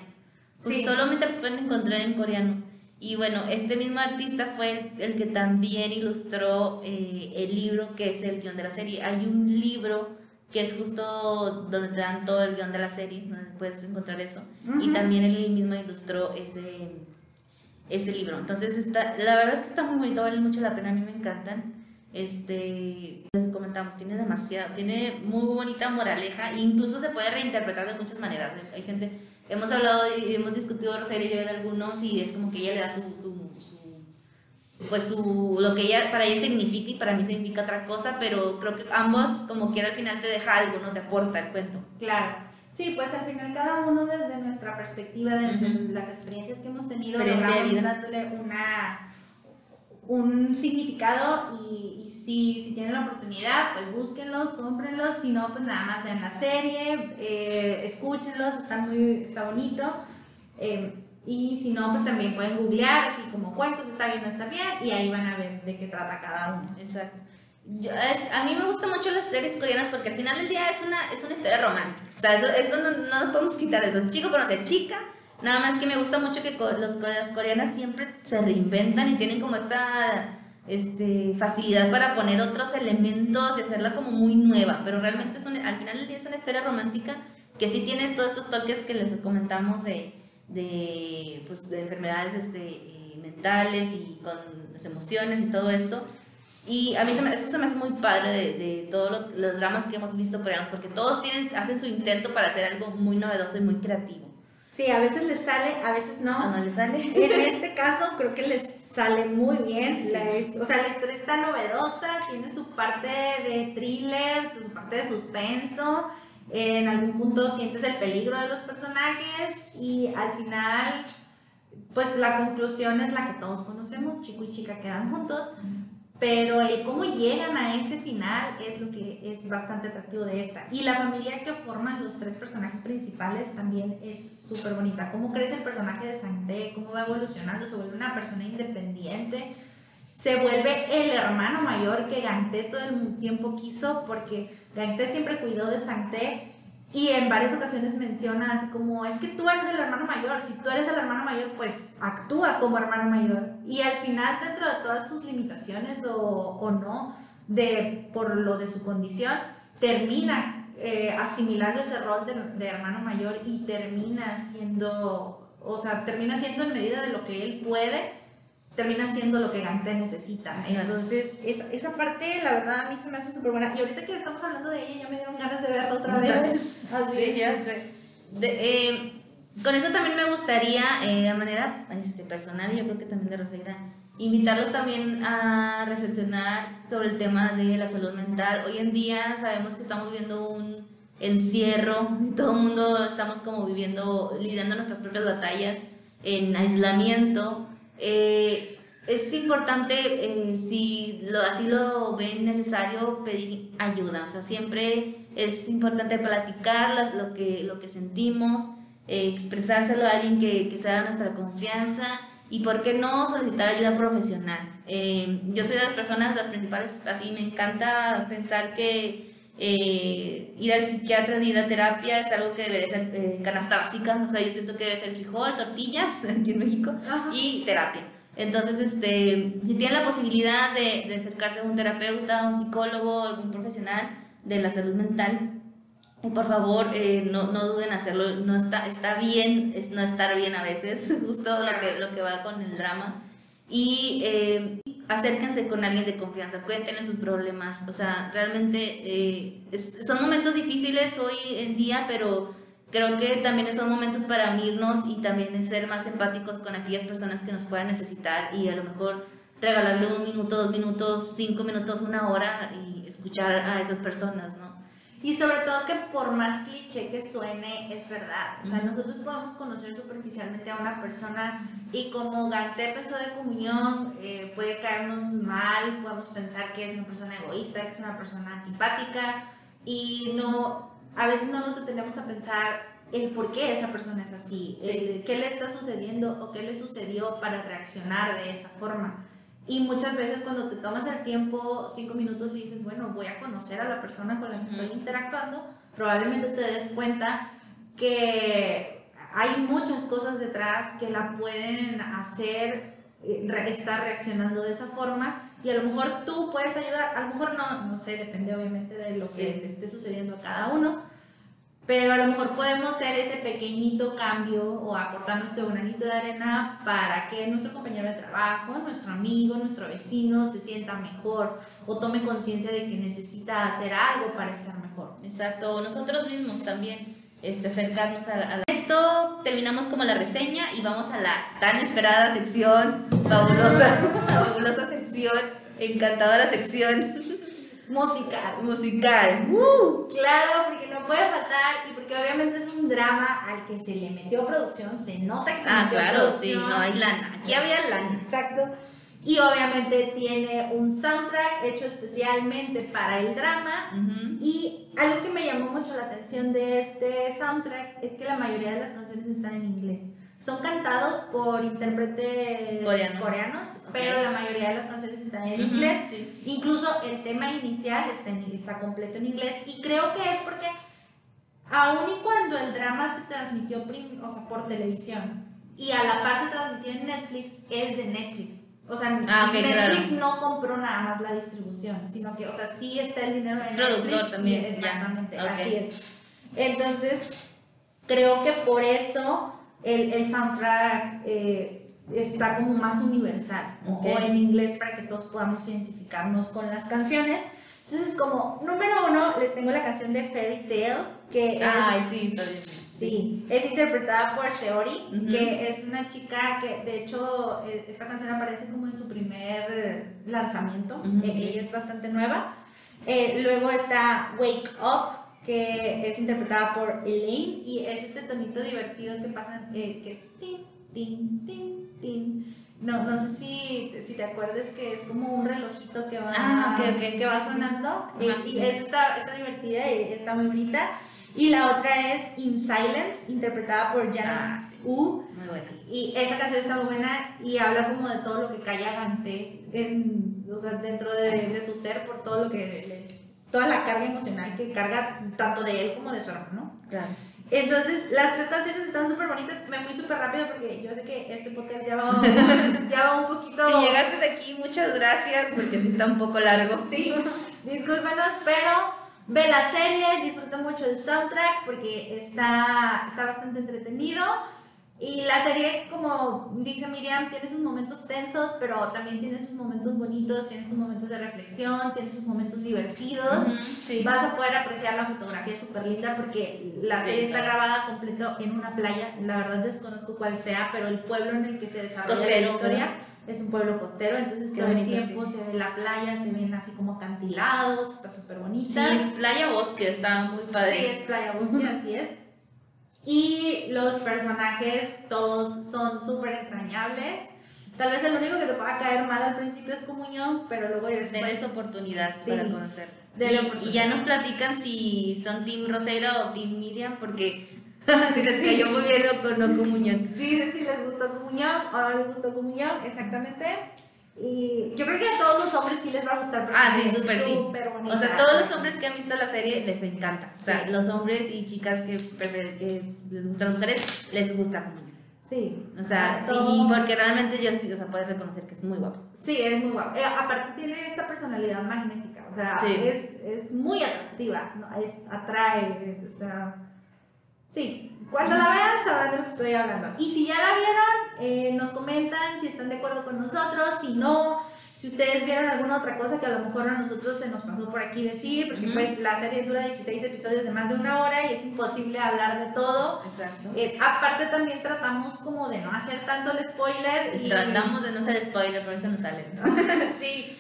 Pues solamente los pueden encontrar en coreano. Y bueno, este mismo artista fue el, que también ilustró eh, el libro que es el guion de la serie. Hay un libro que es justo donde te dan todo el guion de la serie, donde puedes encontrar eso. Y también él mismo ilustró ese, ese libro. Entonces, está, la verdad es que está muy bonito, vale mucho la pena, a mí me encantan. Este, les comentamos, tiene demasiado, tiene muy bonita moraleja, incluso se puede reinterpretar de muchas maneras. Hay gente hemos hablado y hemos discutido Rosario y yo de algunos y es como que ella le da su, su, pues su, lo que ella, para ella significa y para mí significa otra cosa, pero creo que ambos como quiera al final te deja algo, ¿no? Te aporta el cuento. Claro. Sí, pues al final cada uno desde nuestra perspectiva, desde las experiencias que hemos tenido, logramos darle una un significado y, si, si, tienen la oportunidad, pues búsquenlos, cómprenlos, si no, pues nada más vean la serie, eh, escúchenlos, está, muy, está bonito. Eh, y si no, pues también pueden googlear, así como cuentos, está bien, está bien, y ahí van a ver de qué trata cada uno. Exacto. a mí me gustan mucho las series coreanas porque al final del día es una, es una historia romántica. O sea, eso, eso no, no, nos podemos quitar eso. Es chico conoce chica, Nada más que me gusta mucho que los, las coreanas siempre se reinventan y tienen como esta este, facilidad para poner otros elementos y hacerla como muy nueva, pero realmente es al final del día es una historia romántica que sí tiene todos estos toques que les comentamos de, de, pues, de enfermedades este, eh, mentales y con las emociones y todo esto. Y a mí se me, eso se me hace muy padre de, de todos los dramas que hemos visto coreanos, porque todos tienen, hacen su intento para hacer algo muy novedoso y muy creativo. Sí, a veces les sale, a veces no. Ah, no les sale. En este caso creo que les sale muy bien. o sea, la historia está novedosa, tiene su parte de thriller, su parte de suspenso. En algún punto sientes el peligro de los personajes y al final, pues la conclusión es la que todos conocemos, chico y chica quedan juntos. Pero el cómo llegan a ese final es lo que es bastante atractivo de esta. Y la familia que forman los tres personajes principales también es súper bonita. Cómo crece el personaje de Santé, cómo va evolucionando, se vuelve una persona independiente, se vuelve el hermano mayor que Ganté todo el tiempo quiso, porque Ganté siempre cuidó de Santé y en varias ocasiones menciona así como, es que tú eres el hermano mayor, si tú eres el hermano mayor, pues actúa como hermano mayor. Y al final, dentro de todas sus limitaciones o, o no, de, por lo de su condición, termina eh, asimilando ese rol de, de, hermano mayor y termina siendo, o sea, termina siendo en medida de lo que él puede termina siendo lo que Gante necesita. Entonces, esa, esa, parte, la verdad, a mí se me hace súper buena. Y ahorita que estamos hablando de ella, ya me dieron ganas de verla otra vez. Así sí, ya sé. Eh, con eso también me gustaría, eh, de manera este, personal, yo creo que también de Rosaira, invitarlos también a reflexionar sobre el tema de la salud mental. Hoy en día sabemos que estamos viviendo un encierro, todo el mundo estamos como viviendo, lidiando nuestras propias batallas en aislamiento. Eh, es importante, eh, si lo, así lo ven necesario, pedir ayuda. O sea, siempre es importante platicar lo, que, lo que sentimos, eh, expresárselo a alguien que, que sea de nuestra confianza y por qué no solicitar ayuda profesional. Eh, yo soy de las personas, las principales, así me encanta pensar que eh, ir al psiquiatra, ir a terapia es algo que debería ser eh, canasta básica, o sea, yo siento que debe ser frijol, tortillas aquí en México y terapia. Entonces, este, si tienen la posibilidad de, de acercarse a un terapeuta, un psicólogo, algún profesional de la salud mental, y por favor, eh, no, no, duden en hacerlo. No está, está bien es no estar bien a veces, justo lo que, lo que va con el drama. Y eh, acérquense con alguien de confianza, cuéntenle sus problemas. O sea, realmente eh, son momentos difíciles hoy en día, pero creo que también son momentos para unirnos y también ser más empáticos con aquellas personas que nos puedan necesitar y a lo mejor regalarle un minuto, dos minutos, cinco minutos, una hora y escuchar a esas personas, ¿no? Y sobre todo que por más cliché que suene, es verdad. O sea, nosotros podemos conocer superficialmente a una persona y como Ganté pensó de comunión, eh, puede caernos mal, podemos pensar que es una persona egoísta, que es una persona antipática y no, a veces no nos detenemos a pensar el por qué esa persona es así, qué le está sucediendo o qué le sucedió para reaccionar de esa forma. Y muchas veces cuando te tomas el tiempo, cinco minutos y dices, bueno, voy a conocer a la persona con la que estoy interactuando, probablemente te des cuenta que hay muchas cosas detrás que la pueden hacer eh, estar reaccionando de esa forma. Y a lo mejor tú puedes ayudar, a lo mejor no, no sé, depende obviamente de lo que te esté sucediendo a cada uno, pero a lo mejor podemos hacer ese pequeñito cambio o aportar nuestro granito de arena para que nuestro compañero de trabajo, nuestro amigo, nuestro vecino se sienta mejor o tome conciencia de que necesita hacer algo para estar mejor. Exacto, nosotros mismos también. Este, acercarnos a, esto terminamos como la reseña y vamos a la tan esperada sección fabulosa fabulosa sección encantadora sección musical. Musical. Uh, claro, porque no puede faltar y porque obviamente es un drama al que se le metió producción, se nota que se ah, metió claro, producción. sí, no hay lana. Aquí había lana. Exacto. Y obviamente tiene un soundtrack hecho especialmente para el drama. Y algo que me llamó mucho la atención de este soundtrack es que la mayoría de las canciones están en inglés. Son cantados por intérpretes coreanos, pero la mayoría de las canciones están en inglés. Incluso el tema inicial está, en, está completo en inglés. Y creo que es porque, aun y cuando el drama se transmitió o sea, por televisión y a la par se transmitió en Netflix, es de Netflix. O sea, ah, Netflix no compró nada más la distribución, sino que, o sea, sí está el dinero es en productor Netflix. también. Exactamente, así es. Entonces, creo que por eso el, el soundtrack eh, está como más universal, o en inglés para que todos podamos identificarnos con las canciones. Entonces, como número uno, les tengo la canción de Fairy Tale, que es, Ay, sí. Sí, es interpretada por Seori, que es una chica que, de hecho, e, esta canción aparece como en su primer lanzamiento, e, ella es bastante nueva. Eh, luego está Wake Up, que es interpretada por Elaine y es este tonito divertido que pasa, eh, que es tin, tin, tin, tin. No, no sé si, si te acuerdas que es como un relojito que va, ah, que va sonando. y, está, está divertida y está muy bonita. Y la otra es In Silence, interpretada por Janet ah, U. Muy buena. Y esa canción está muy buena y habla como de todo lo que calla Gante en, o sea, dentro de, de, su ser por todo lo que le toda la carga emocional que carga tanto de él como de su hermano. Claro. Entonces, las tres canciones están súper bonitas. Me fui súper rápido porque yo sé que este podcast ya va, ya va un poquito. Si llegaste de aquí, muchas gracias porque sí está un poco largo. Sí, discúlpenos, pero ve la serie, disfruta mucho el soundtrack porque está, está bastante entretenido. Y la serie, como dice Miriam, tiene sus momentos tensos, pero también tiene sus momentos bonitos, tiene sus momentos de reflexión, tiene sus momentos divertidos. Vas a poder apreciar la fotografía súper linda porque la serie está grabada completo en una playa. La verdad desconozco cuál sea, pero el pueblo en el que se desarrolla la historia es un pueblo costero, entonces Qué todo el bonito, tiempo sí. se ve la playa, se ven así como acantilados, está súper Sí, bonita. es playa bosque, está muy padre. Sí, es playa bosque, así es. Y los personajes todos son súper entrañables. Tal vez el único que te pueda caer mal al principio es Comunión, pero luego ya después... Denles oportunidad Sí. para conocer. Y, ya nos platican si son Team Rosera o Team Miriam, porque si les cayó muy bien o con no comunión. Dicen si les gustó Comunión o no les gustó Comunión, exactamente. Y yo creo que a todos los hombres sí les va a gustar. Ah, sí, súper sí. bonita. O sea, todos los hombres que han visto la serie les encanta. O sea, Sí. los hombres y chicas que, les gustan las mujeres, les gusta. Sí. O sea, sí, todo- porque realmente yo sí, o sea, puedes reconocer que es muy guapo. Sí, es muy guapo. Eh, aparte tiene esta personalidad magnética, o sea, Sí. es, es muy atractiva, ¿no? es, atrae, o sea, sí. Cuando la vean sabrán de lo que estoy hablando. Y si ya la vieron, eh, nos comentan si están de acuerdo con nosotros, si no, si ustedes vieron alguna otra cosa que a lo mejor a nosotros se nos pasó por aquí decir, porque pues la serie dura 16 episodios de más de una hora y es imposible hablar de todo. Exacto. Eh, aparte también tratamos como de no hacer tanto el spoiler. y- Tratamos de no ser spoiler, por eso nos sale. sí,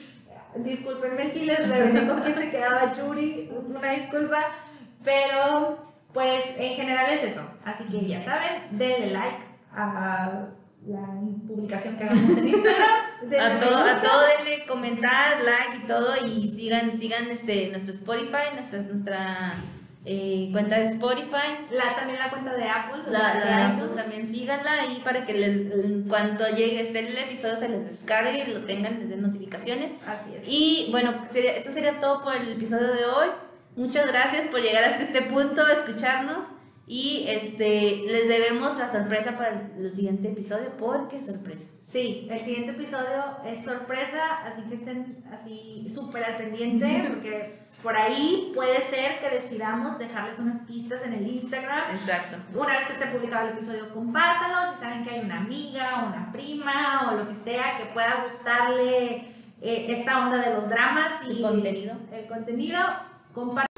discúlpenme si les revelé con quién se quedaba Yuri, una disculpa, pero pues en general es eso. Así que ya saben, denle like a la publicación que hagamos en Instagram. A todo, a todo denle comentar, like y todo y sigan, sigan este, nuestro Spotify, nuestra, nuestra eh, cuenta de Spotify. La, también la cuenta de Apple. La, de iTunes. también síganla ahí para que les, en cuanto llegue esté el episodio se les descargue y lo tengan, les den notificaciones. Así es. Y bueno, sería- esto sería todo por el episodio de hoy. Muchas gracias por llegar hasta este punto, escucharnos. Y este les debemos la sorpresa para el, siguiente episodio porque es sorpresa. Sí, el siguiente episodio es sorpresa, así que estén así súper al pendiente, porque por ahí puede ser que decidamos dejarles unas pistas en el Instagram. Exacto. Una vez que esté publicado el episodio, compártanlo. Si saben que hay una amiga, una prima o lo que sea que pueda gustarle eh, esta onda de los dramas y El contenido. el contenido, compártanlo.